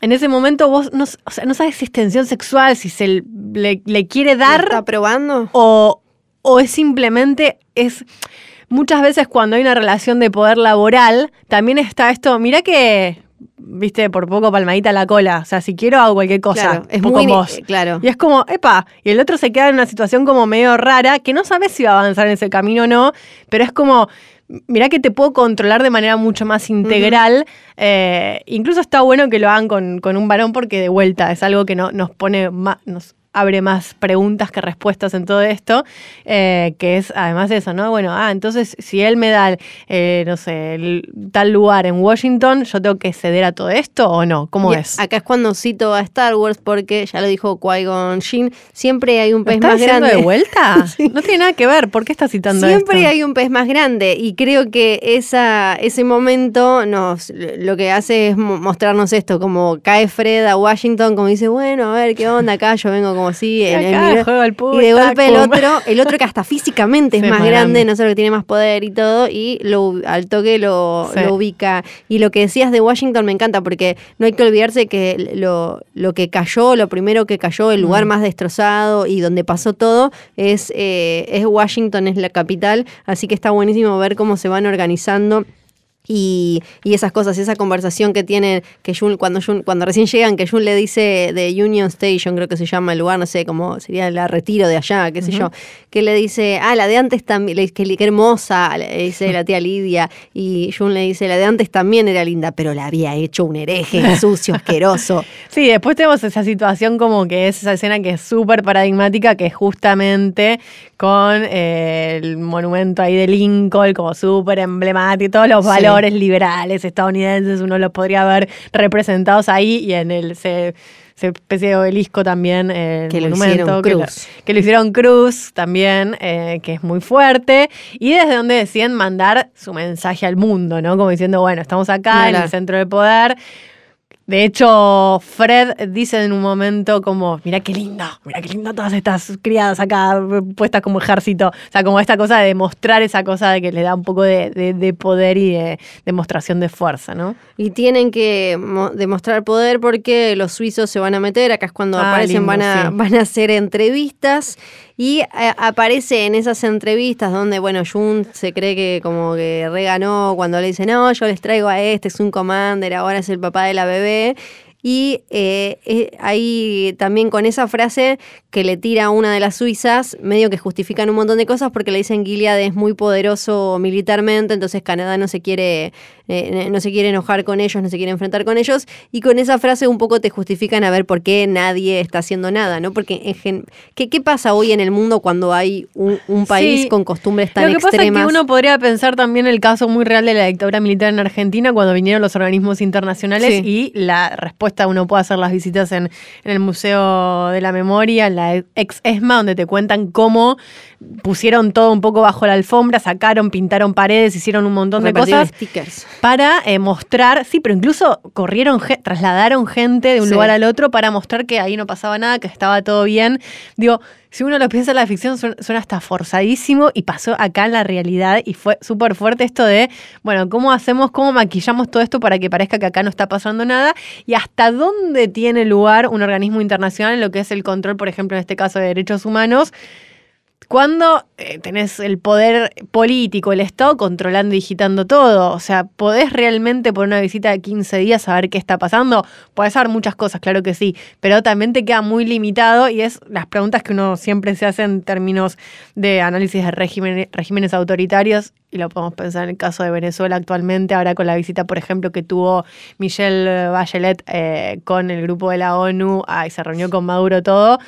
En ese momento vos no, s- o sea, no sabes si es tensión sexual, si se le, le quiere ¿Lo dar ¿Está probando? o, o es simplemente, es muchas veces cuando hay una relación de poder laboral, también está esto, mira que, viste, por poco palmadita la cola, o sea, si quiero hago cualquier cosa, Claro, es poco muy vos. claro. Y es como, epa, y el otro se queda en una situación como medio rara, que no sabes si va a avanzar en ese camino o no, pero es como, mirá que te puedo controlar de manera mucho más integral. eh, incluso está bueno que lo hagan con, con un varón porque de vuelta es algo que no, nos pone más, nos abre más preguntas que respuestas en todo esto, eh, que es además eso, ¿no? Bueno, ah, entonces si él me da, eh, no sé, el- tal lugar en Washington, ¿yo tengo que ceder a todo esto o no? ¿Cómo Y es? Acá es cuando cito a Star Wars porque ya lo dijo Qui-Gon Jinn, siempre hay un ¿Lo pez más grande. de vuelta? <laughs> No tiene nada que ver. ¿Por qué está citando Siempre esto? hay un pez más grande y creo que esa, ese momento nos lo que hace es mo- mostrarnos esto, como cae Fred a Washington, como dice, bueno, a ver qué onda acá, yo vengo como así, en- en Acá mi- juego al pool, y de golpe el otro, el otro que hasta físicamente es Sí, más más grande, grande. no solo que tiene más poder y todo, y lo, al toque lo, Sí. lo ubica. Y lo que decías de Washington me encanta, porque no hay que olvidarse que lo, lo que cayó, lo primero que cayó, el lugar Mm. más destrozado y donde pasó todo, es, eh, es Washington, es la capital, así que está buenísimo ver cómo se van organizando. Y, y esas cosas, esa conversación que tienen, que Jun, cuando, Jun- cuando recién llegan, que Jun le dice de Union Station, creo que se llama el lugar, no sé, cómo sería la retiro de allá, qué sé yo, que le dice, ah, la de antes también, qué, qué hermosa, le dice la tía Lidia, y Jun le dice, la de antes también era linda, pero la había hecho un hereje sucio, asqueroso. <laughs> Sí, después tenemos esa situación como que es esa escena que es súper paradigmática, que es justamente con eh, el monumento ahí de Lincoln, como súper emblemático, todos los Sí. Valores liberales estadounidenses, uno los podría ver representados ahí y en el ese, esa especie de obelisco también, eh, el Que lo monumento, hicieron que lo- cruz. que lo hicieron cruz también, eh, que es muy fuerte, y desde donde deciden mandar su mensaje al mundo, ¿no? Como diciendo, bueno, estamos acá en el centro del poder. De hecho, Fred dice en un momento como, mira qué lindo, mira qué lindo todas estas criadas acá puestas como ejército. O sea, como esta cosa de demostrar esa cosa de que le da un poco de, de- de poder y de demostración de fuerza, ¿no? Y tienen que mo- demostrar poder porque los suizos se van a meter, acá es cuando Ah, aparecen, lindo, van, a, sí. van a hacer entrevistas y eh, aparece en esas entrevistas donde, bueno, Jun se cree que como que reganó cuando le dice, no, yo les traigo a este, es un commander, ahora es el papá de la bebé. Y eh, eh, ahí también con esa frase que le tira a una de las suizas, medio que justifican un montón de cosas porque le dicen Gilead es muy poderoso militarmente, entonces Canadá no se quiere, eh, no se quiere enojar con ellos, no se quiere enfrentar con ellos. Y con esa frase un poco te justifican a ver por qué nadie está haciendo nada, ¿no? Porque en gen- ¿qué, qué pasa hoy en el mundo cuando hay un, un país Sí. con costumbres tan Lo que pasa es extremas? que uno podría pensar también el caso muy real de la dictadura militar en Argentina cuando vinieron los organismos internacionales Sí. y la respuesta uno puede hacer las visitas en, en el Museo de la Memoria, en la ex ESMA, donde te cuentan cómo pusieron todo un poco bajo la alfombra, sacaron, pintaron paredes, hicieron un montón de cosas stickers. para eh, mostrar, sí, pero incluso corrieron, trasladaron gente de un Sí. lugar al otro para mostrar que ahí no pasaba nada, que estaba todo bien. Digo, si uno lo piensa en la ficción, suena hasta forzadísimo y pasó acá en la realidad y fue súper fuerte esto de, bueno, ¿cómo hacemos, cómo maquillamos todo esto para que parezca que acá no está pasando nada? Y hasta dónde tiene lugar un organismo internacional en lo que es el control, por ejemplo, en este caso de derechos humanos, cuando eh, tenés el poder político, el Estado controlando y digitando todo, o sea, ¿podés realmente por una visita de 15 días saber qué está pasando? Podés saber muchas cosas, claro que sí, pero también te queda muy limitado y es las preguntas que uno siempre se hace en términos de análisis de regímenes autoritarios y lo podemos pensar en el caso de Venezuela actualmente, ahora con la visita, por ejemplo, que tuvo Michelle Bachelet eh, con el grupo de la ONU, ah, y se reunió con Maduro todo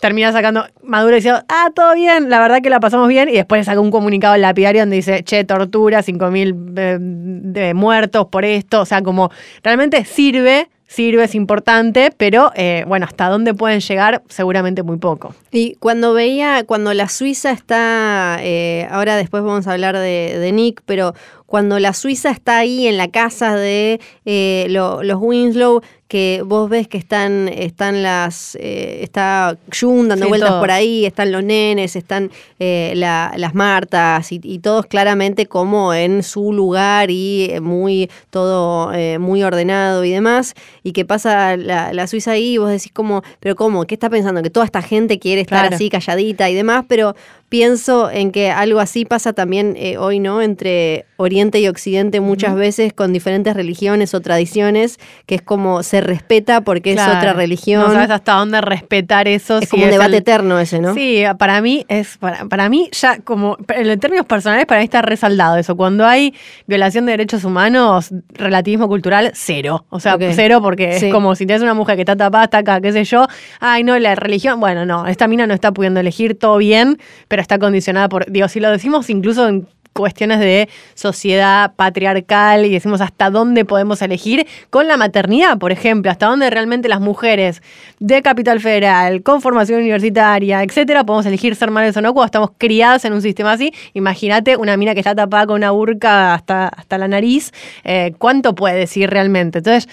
termina sacando Maduro diciendo, ah, todo bien, la verdad que la pasamos bien, y después saca un comunicado lapidario donde dice, che, tortura, 5.000 eh, muertos por esto, o sea, como realmente sirve, sirve, es importante, pero eh, bueno, hasta dónde pueden llegar, seguramente muy poco. Y cuando veía, cuando la Suiza está, eh, ahora después vamos a hablar de, Nick, pero cuando la Suiza está ahí en la casa de eh, lo- los Winslow, que vos ves que están, están las, eh, está Jun dando Sí, vueltas todos. por ahí, están los nenes, están eh, la- las Martas y, y todos claramente como en su lugar y eh, muy todo eh, muy ordenado y demás, y que pasa la, la Suiza ahí y vos decís como, pero cómo, ¿qué está pensando? Que toda esta gente quiere estar Claro. así calladita y demás, pero pienso en que algo así pasa también eh, hoy, ¿no? Entre Oriente y Occidente muchas veces con diferentes religiones o tradiciones, que es como se respeta porque es otra religión. No sabes hasta dónde respetar eso. es si como un debate el- eterno ese, ¿no? Sí, para mí es para, para mí ya como en términos personales para mí está resaldado eso. Cuando hay violación de derechos humanos, relativismo cultural cero, o sea cero porque Sí. es como si tienes una mujer que está tapada, está acá, qué sé yo. Ay no, la religión, bueno no, esta mina no está pudiendo elegir todo bien, pero está condicionada por, digo, si lo decimos incluso en cuestiones de sociedad patriarcal y decimos hasta dónde podemos elegir con la maternidad, por ejemplo, hasta dónde realmente las mujeres de Capital Federal, con formación universitaria, etcétera, podemos elegir ser madres o no cuando estamos criadas en un sistema así. Imagínate una mina que está tapada con una burca hasta, hasta la nariz, eh, ¿cuánto puede decir realmente? Entonces,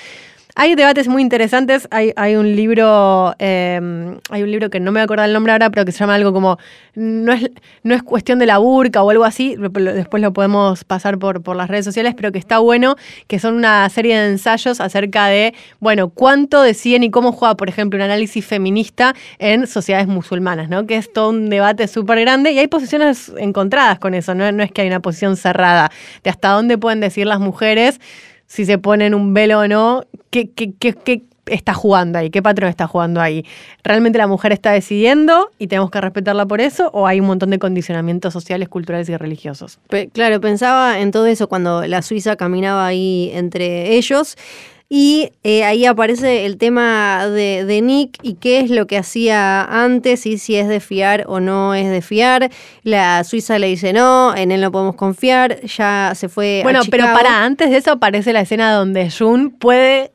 hay debates muy interesantes. Hay, un libro, eh, hay un libro que no me voy a acordar el nombre ahora, pero que se llama algo como no es, no es cuestión de la burca o algo así. Después lo podemos pasar por, por las redes sociales, pero que está bueno, que son una serie de ensayos acerca de, bueno, cuánto deciden y cómo juega, por ejemplo, un análisis feminista en sociedades musulmanas, ¿no? Que es todo un debate súper grande y hay posiciones encontradas con eso, ¿no? No es que hay una posición cerrada de hasta dónde pueden decir las mujeres si se ponen un velo o no, ¿qué, qué, qué, está jugando ahí? ¿Qué patrón está jugando ahí? ¿Realmente la mujer está decidiendo y tenemos que respetarla por eso? ¿O hay un montón de condicionamientos sociales, culturales y religiosos? Claro, pensaba en todo eso cuando la Suiza caminaba ahí entre ellos. Y eh, ahí aparece el tema de, de Nick y qué es lo que hacía antes y si es de fiar o no es de fiar. La Suiza le dice no, en él no podemos confiar, ya se fue. a Bueno, pero Chicago. para antes de eso aparece la escena donde Jun puede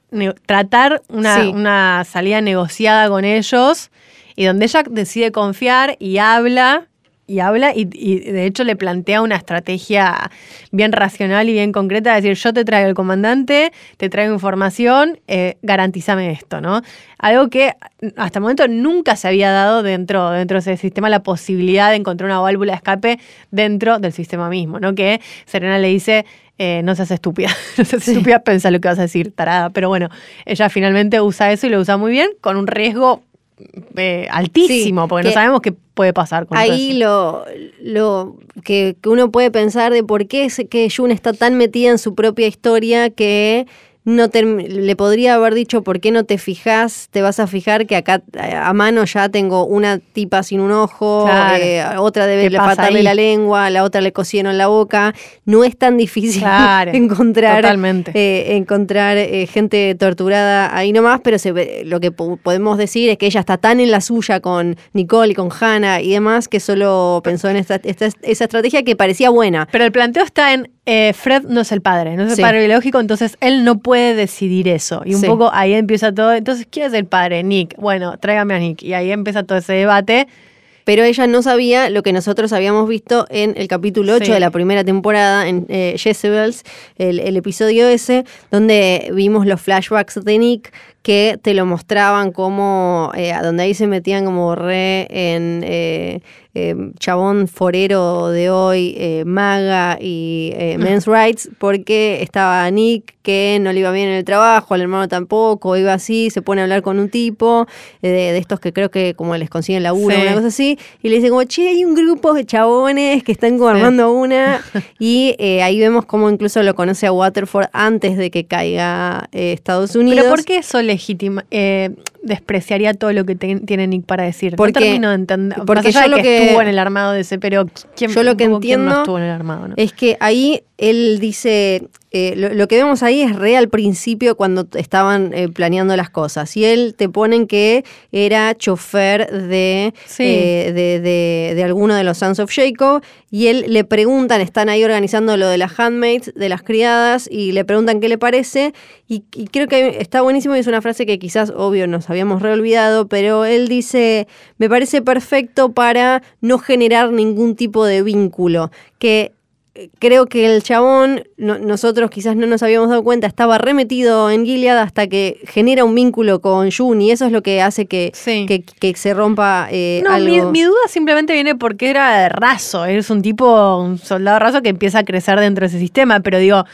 tratar una, Sí. una salida negociada con ellos y donde ella decide confiar y habla y habla y, y de hecho le plantea una estrategia bien racional y bien concreta, de decir, yo te traigo el comandante, te traigo información, eh, garantízame esto, ¿no? Algo que hasta el momento nunca se había dado dentro, dentro de ese sistema, la posibilidad de encontrar una válvula de escape dentro del sistema mismo, ¿no? Que Serena le dice, eh, no seas estúpida, <laughs> no seas estúpida, pensa lo que vas a decir, tarada. Pero bueno, ella finalmente usa eso y lo usa muy bien, con un riesgo eh, altísimo, Sí, porque que no sabemos qué puede pasar con todo Ahí eso. lo, lo que, que uno puede pensar de por qué es que Jun está tan metida en su propia historia que no term- le podría haber dicho por qué no te fijas, te vas a fijar que acá eh, a mano ya tengo una tipa sin un ojo, Claro. eh, otra debe ¿Qué le pasa faltarle ahí? la lengua, la otra le cosieron la boca. No es tan difícil Claro, <laughs> encontrar, totalmente. eh, encontrar eh, gente torturada ahí nomás, pero se lo que po- podemos decir es que ella está tan en la suya con Nicole y con Hannah y demás que solo pensó en esta, esta- esa estrategia que parecía buena. Pero el planteo está en eh, Fred no es el padre, no es el Sí. padre biológico, entonces él no puede puede decidir eso. Y un Sí. poco ahí empieza todo. Entonces, ¿quién es el padre? Nick. Bueno, tráigame a Nick. Y ahí empieza todo ese debate. Pero ella no sabía lo que nosotros habíamos visto en el capítulo 8 Sí. de la primera temporada, en eh, Jezebels, el, el episodio ese, donde vimos los flashbacks de Nick que te lo mostraban como, eh, a donde ahí se metían como re en eh, eh, chabón forero de hoy, eh, maga y <laughs> men's rights, porque estaba Nick que no le iba bien en el trabajo, al hermano tampoco, iba así, se pone a hablar con un tipo de, de estos que creo que como les consiguen laburo, Sí. una cosa así, y le dice como, che, hay un grupo de chabones que están como Sí. armando <laughs> una, y ahí vemos cómo incluso lo conoce a Waterford antes de que caiga Estados Unidos. Pero ¿por qué eso legitima, eh, despreciaría todo lo que te- tiene Nick para decir? Porque- no termino de entender. porque yo de lo que, que- estuvo en el armado de ese, pero ¿quién, Yo lo que quién no entiendo estuvo en el armado? ¿no? Es que ahí él dice, eh, lo, lo que vemos ahí es re al principio cuando estaban eh, planeando las cosas. Y él te ponen que era chofer de, Sí. eh, de, de- de alguno de los Sons of Jacob. Y él le preguntan, están ahí organizando lo de las handmaids, de las criadas, y le preguntan qué le parece. Y, y creo que está buenísimo y es una frase que quizás, obvio, nos habíamos reolvidado, pero él dice, me parece perfecto para no generar ningún tipo de vínculo. Que creo que el chabón, no- nosotros quizás no nos habíamos dado cuenta, estaba remetido en Gilead hasta que genera un vínculo con June y eso es lo que hace que, Sí. que, que se rompa eh, No, mi, mi duda simplemente viene porque era raso. Eres un tipo, un soldado raso que empieza a crecer dentro de ese sistema. Pero digo,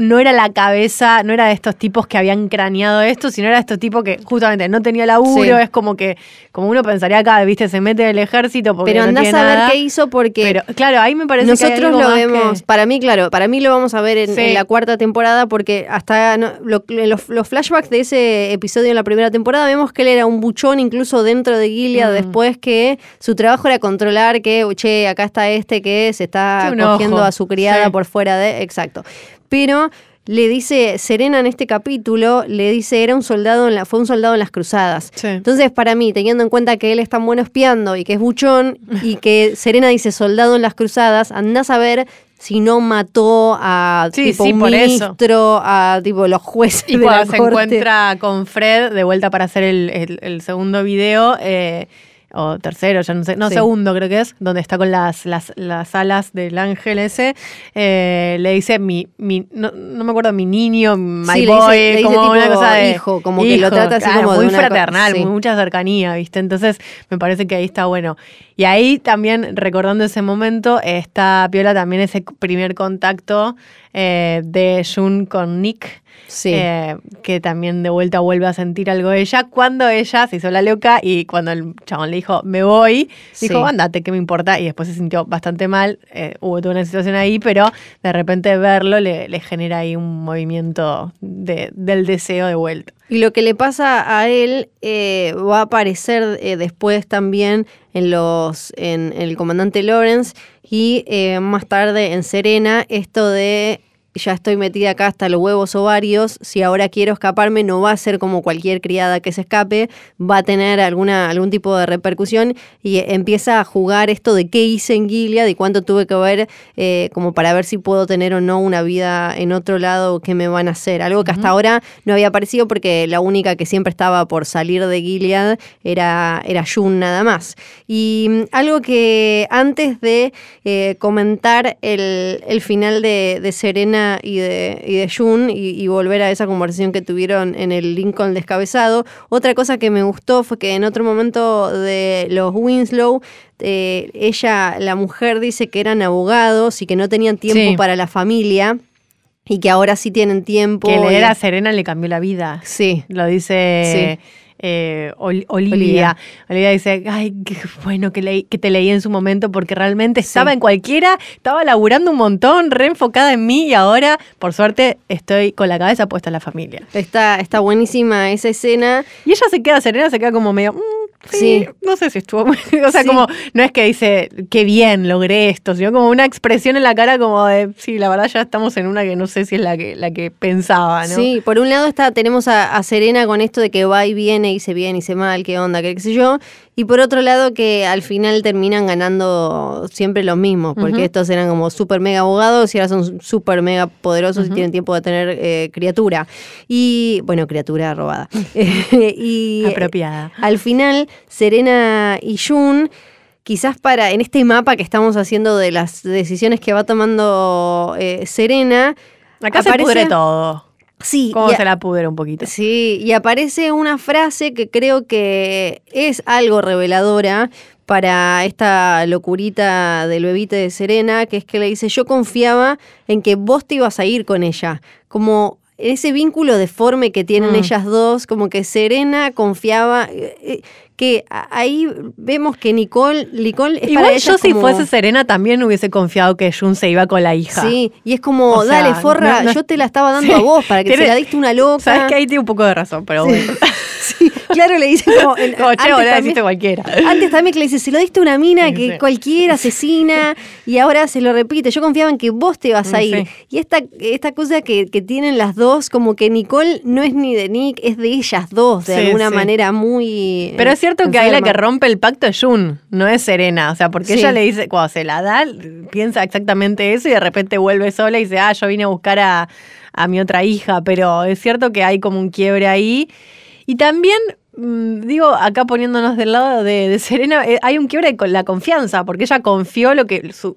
no era la cabeza, no era de estos tipos que habían craneado esto, sino era de estos tipos que justamente no tenía laburo. Sí. Es como que, como uno pensaría acá, viste, se mete en el ejército porque Pero no andás tiene a ver nada. qué hizo porque Pero claro, ahí me parece que hay nosotros lo vemos, que- para mí, claro, para mí lo vamos a ver en, Sí. en la cuarta temporada porque hasta no- lo- los, los flashbacks de ese episodio en la primera temporada vemos que él era un buchón incluso dentro de Gilead Mm. después que su trabajo era controlar que, che, acá está este que se está cogiendo ojo. a su criada Sí. por fuera de... Exacto. Pero... Le dice, Serena en este capítulo, le dice, era un soldado en la, fue un soldado en las cruzadas. Sí. Entonces, para mí, teniendo en cuenta que él es tan bueno espiando y que es buchón y <laughs> que Serena dice soldado en las cruzadas, andás a ver si no mató a Sí, tipo sí, un ministro, a tipo los jueces Y de cuando la se corte. encuentra con Fred de vuelta para hacer el, el- el segundo video, eh, o tercero, ya no sé, no, Sí. segundo creo que es, donde está con las, las, las alas del ángel ese, eh, le dice mi, mi no, no me acuerdo, mi niño, my Sí, le boy, dice- le dice como una cosa de hijo, como que lo trata así claro, como de muy una co- fraternal, sí. mucha cercanía, ¿viste? Entonces me parece que ahí está bueno. Y ahí también, recordando ese momento, está Piola también ese primer contacto eh, de Jun con Nick. Sí. Eh, que también de vuelta vuelve a sentir algo de ella cuando ella se hizo la loca y cuando el chabón le dijo me voy, dijo Sí. andate, ¿qué me importa? Y después se sintió bastante mal, eh, hubo toda una situación ahí, pero de repente verlo le, le genera ahí un movimiento de- del deseo de vuelta. Y lo que le pasa a él eh, va a aparecer eh, después también en los en, el comandante Lawrence y eh, más tarde en Serena esto de ya estoy metida acá hasta los huevos ovarios, si ahora quiero escaparme no va a ser como cualquier criada que se escape, va a tener alguna, algún tipo de repercusión y empieza a jugar esto de qué hice en Gilead y cuánto tuve que ver eh, como para ver si puedo tener o no una vida en otro lado que me van a hacer, algo que hasta ahora no había aparecido porque la única que siempre estaba por salir de Gilead era, era Jun nada más. Y mm, algo que antes de eh, comentar el, el final de, de Serena y de, y de Jun y, y volver a esa conversación que tuvieron en el Lincoln descabezado, otra cosa que me gustó fue que en otro momento de los Winslow, eh, ella, la mujer dice que eran abogados y que no tenían tiempo Sí. para la familia. Y que ahora sí tienen tiempo. Que leer a Serena le cambió la vida. Sí. Lo dice eh, Ol- Olivia. Olivia. Olivia dice, ay, qué bueno que, leí, que te leí en su momento porque realmente Sí. estaba en cualquiera, estaba laburando un montón, re enfocada en mí y ahora, por suerte, estoy con la cabeza puesta en la familia. Está, está buenísima esa escena. Y ella se queda, Serena se queda como medio, "Mm, sí, no sé si estuvo muy-". <laughs> O sea, Sí. como, no es que dice, qué bien, logré esto, sino como una expresión en la cara como de, sí, la verdad ya estamos en una que no sé si es la que, la que pensaba, ¿no? Sí, por un lado está, tenemos a, a Serena con esto de que va y viene, hice bien, hice mal, qué onda, qué, qué sé yo. Y por otro lado, que al final terminan ganando siempre los mismos, porque estos eran como super mega abogados y ahora son super mega poderosos y tienen tiempo de tener eh, criatura. Y, bueno, criatura robada. <laughs> y Apropiada. al final, Serena y Jun quizás para en este mapa que estamos haciendo de las decisiones que va tomando eh, Serena. Acá se aparece- pudre todo. Sí, ¿Cómo se la pudre un poquito? Sí, y aparece una frase que creo que es algo reveladora para esta locurita del bebite de Serena, que es que le dice, yo confiaba en que vos te ibas a ir con ella, como ese vínculo deforme que tienen Mm. ellas dos, como que Serena confiaba, eh, eh, que ahí vemos que Nicole, Nicole es Igual para yo si como- fuese Serena también hubiese confiado que Jun se iba con la hija. Sí, y es como, O sea, dale, forra, no- no- yo te la estaba dando Sí. a vos para que se la diste una loca. Sabes que ahí tiene un poco de razón, pero bueno. <laughs> Sí, claro, le dice como. en- <laughs> Como, antes, también, deciste cualquiera. antes también que le dice, se lo diste a una mina Sí, que cualquiera <laughs> asesina y ahora se lo repite. Yo confiaba en que vos te ibas a Mm, ir. Y esta, esta cosa que, que tienen las dos, como que Nicole no es ni de Nick, es de ellas dos, de alguna manera muy. Pero es cierto que ahí la que rompe el pacto es Jun, no es Serena. O sea, porque Sí. ella le dice, cuando se la da, piensa exactamente eso y de repente vuelve sola y dice, ah, yo vine a buscar a, a mi otra hija. Pero es cierto que hay como un quiebre ahí. Y también, digo, acá poniéndonos del lado de, de Serena, eh, hay un quiebre con la confianza, porque ella confió lo que su,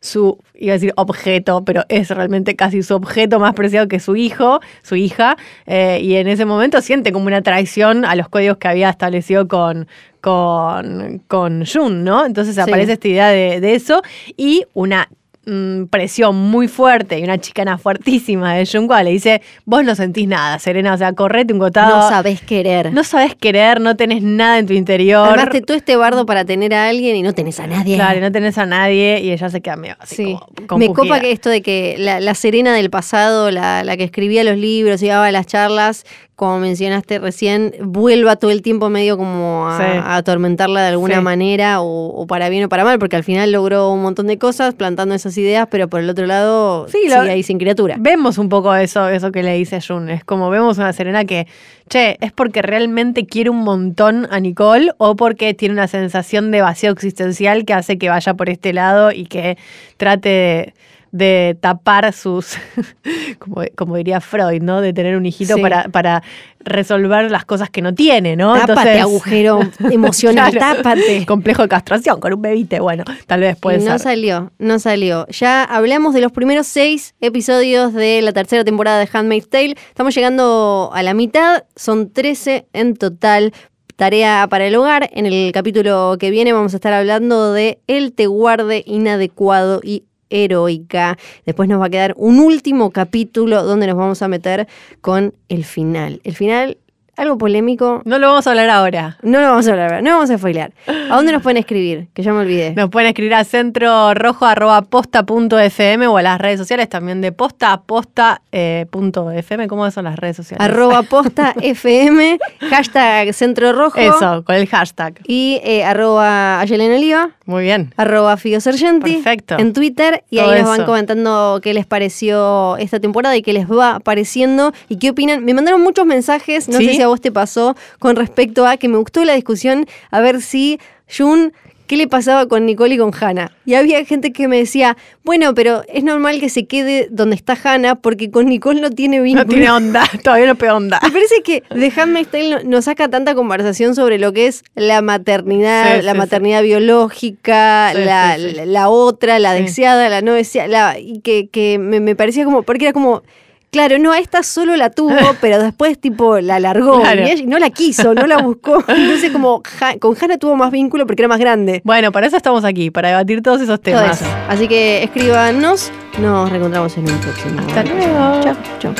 su, iba a decir objeto, pero es realmente casi su objeto más preciado que su hijo, su hija, eh, y en ese momento siente como una traición a los códigos que había establecido con, con, con Jun, ¿no? Entonces Sí. aparece esta idea de, de eso y una mm, presión muy fuerte y una chicana fuertísima de Jun cuando le dice, vos no sentís nada, Serena, o sea, correte un cotado. No sabés querer. No sabes querer, no tenés nada en tu interior. Armaste todo este bardo para tener a alguien y no tenés a nadie. Claro, y no tenés a nadie y ella se queda medio así Sí, como me copa que esto de que la, la Serena del pasado, la, la que escribía los libros y daba las charlas, como mencionaste recién, vuelva todo el tiempo medio como a, Sí. a atormentarla de alguna Sí. manera, o, o para bien o para mal, porque al final logró un montón de cosas plantando esas ideas, pero por el otro lado Sí, sigue lo- ahí sin criatura. Vemos un poco eso, eso que le dice Jun. Es como vemos una Serena que, che, es porque realmente quiere un montón a Nicole o porque tiene una sensación de vacío existencial que hace que vaya por este lado y que trate de, de tapar sus, <laughs> como, como diría Freud, ¿no? De tener un hijito Sí. para, para resolver las cosas que no tiene, ¿no? Tápate, agujero <laughs> emocional, Claro. tápate. Complejo de castración con un bebite, bueno, tal vez puede Y no ser. salió, no salió. Ya hablamos de los primeros seis episodios de la tercera temporada de Handmaid's Tale. Estamos llegando a la mitad, son 13 en total. Tarea para el hogar. En el capítulo que viene vamos a estar hablando de El te guarde inadecuado y heroica. Después nos va a quedar un último capítulo donde nos vamos a meter con el final. El final, algo polémico. No lo vamos a hablar ahora. No lo vamos a hablar, no vamos a spoilear. ¿A dónde nos pueden escribir? Que ya me olvidé. Nos pueden escribir a centro rojo arroba posta punto fm o a las redes sociales también de posta a posta eh, punto fm. ¿Cómo son las redes sociales? arroba <laughs> posta FM, hashtag centro rojo. Eso, con el hashtag. Y eh, arroba Ayelena Oliva, Muy bien. arroba Figo Sargenti Perfecto. en Twitter. Y Todo ahí nos van eso. comentando qué les pareció esta temporada y qué les va pareciendo y qué opinan. Me mandaron muchos mensajes, no ¿Sí? sé si a vos te pasó, con respecto a que me gustó la discusión, a ver si Jun. ¿Qué le pasaba con Nicole y con Hannah? Y había gente que me decía, bueno, pero es normal que se quede donde está Hannah porque con Nicole no tiene vínculo. No tiene onda, <laughs> todavía no pega onda. Me parece que The Handmaid's Tale no- nos saca tanta conversación sobre lo que es la maternidad, Sí, la sí, maternidad biológica, la, la- la otra, la deseada, la no deseada, la- y que, que me, me parecía como, porque era como, claro, no, esta solo la tuvo, <laughs> pero después tipo la largó, Claro. y ella no la quiso, no la buscó. <laughs> Entonces como Ja- con Hannah tuvo más vínculo porque era más grande. Bueno, para eso estamos aquí, para debatir todos esos Todo temas. eso. Así que escríbanos, nos reencontramos en un próximo. Hasta luego. Chao, chao.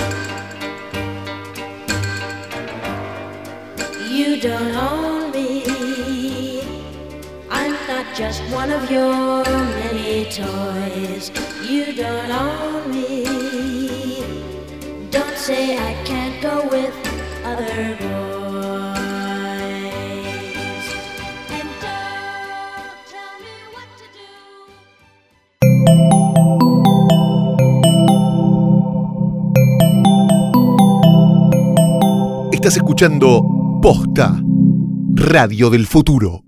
You don't own me. I'm not just one of your many toys. You don't own me. Say I can't go with other boys. And don't tell me what to do. Estás escuchando Posta, Radio del Futuro.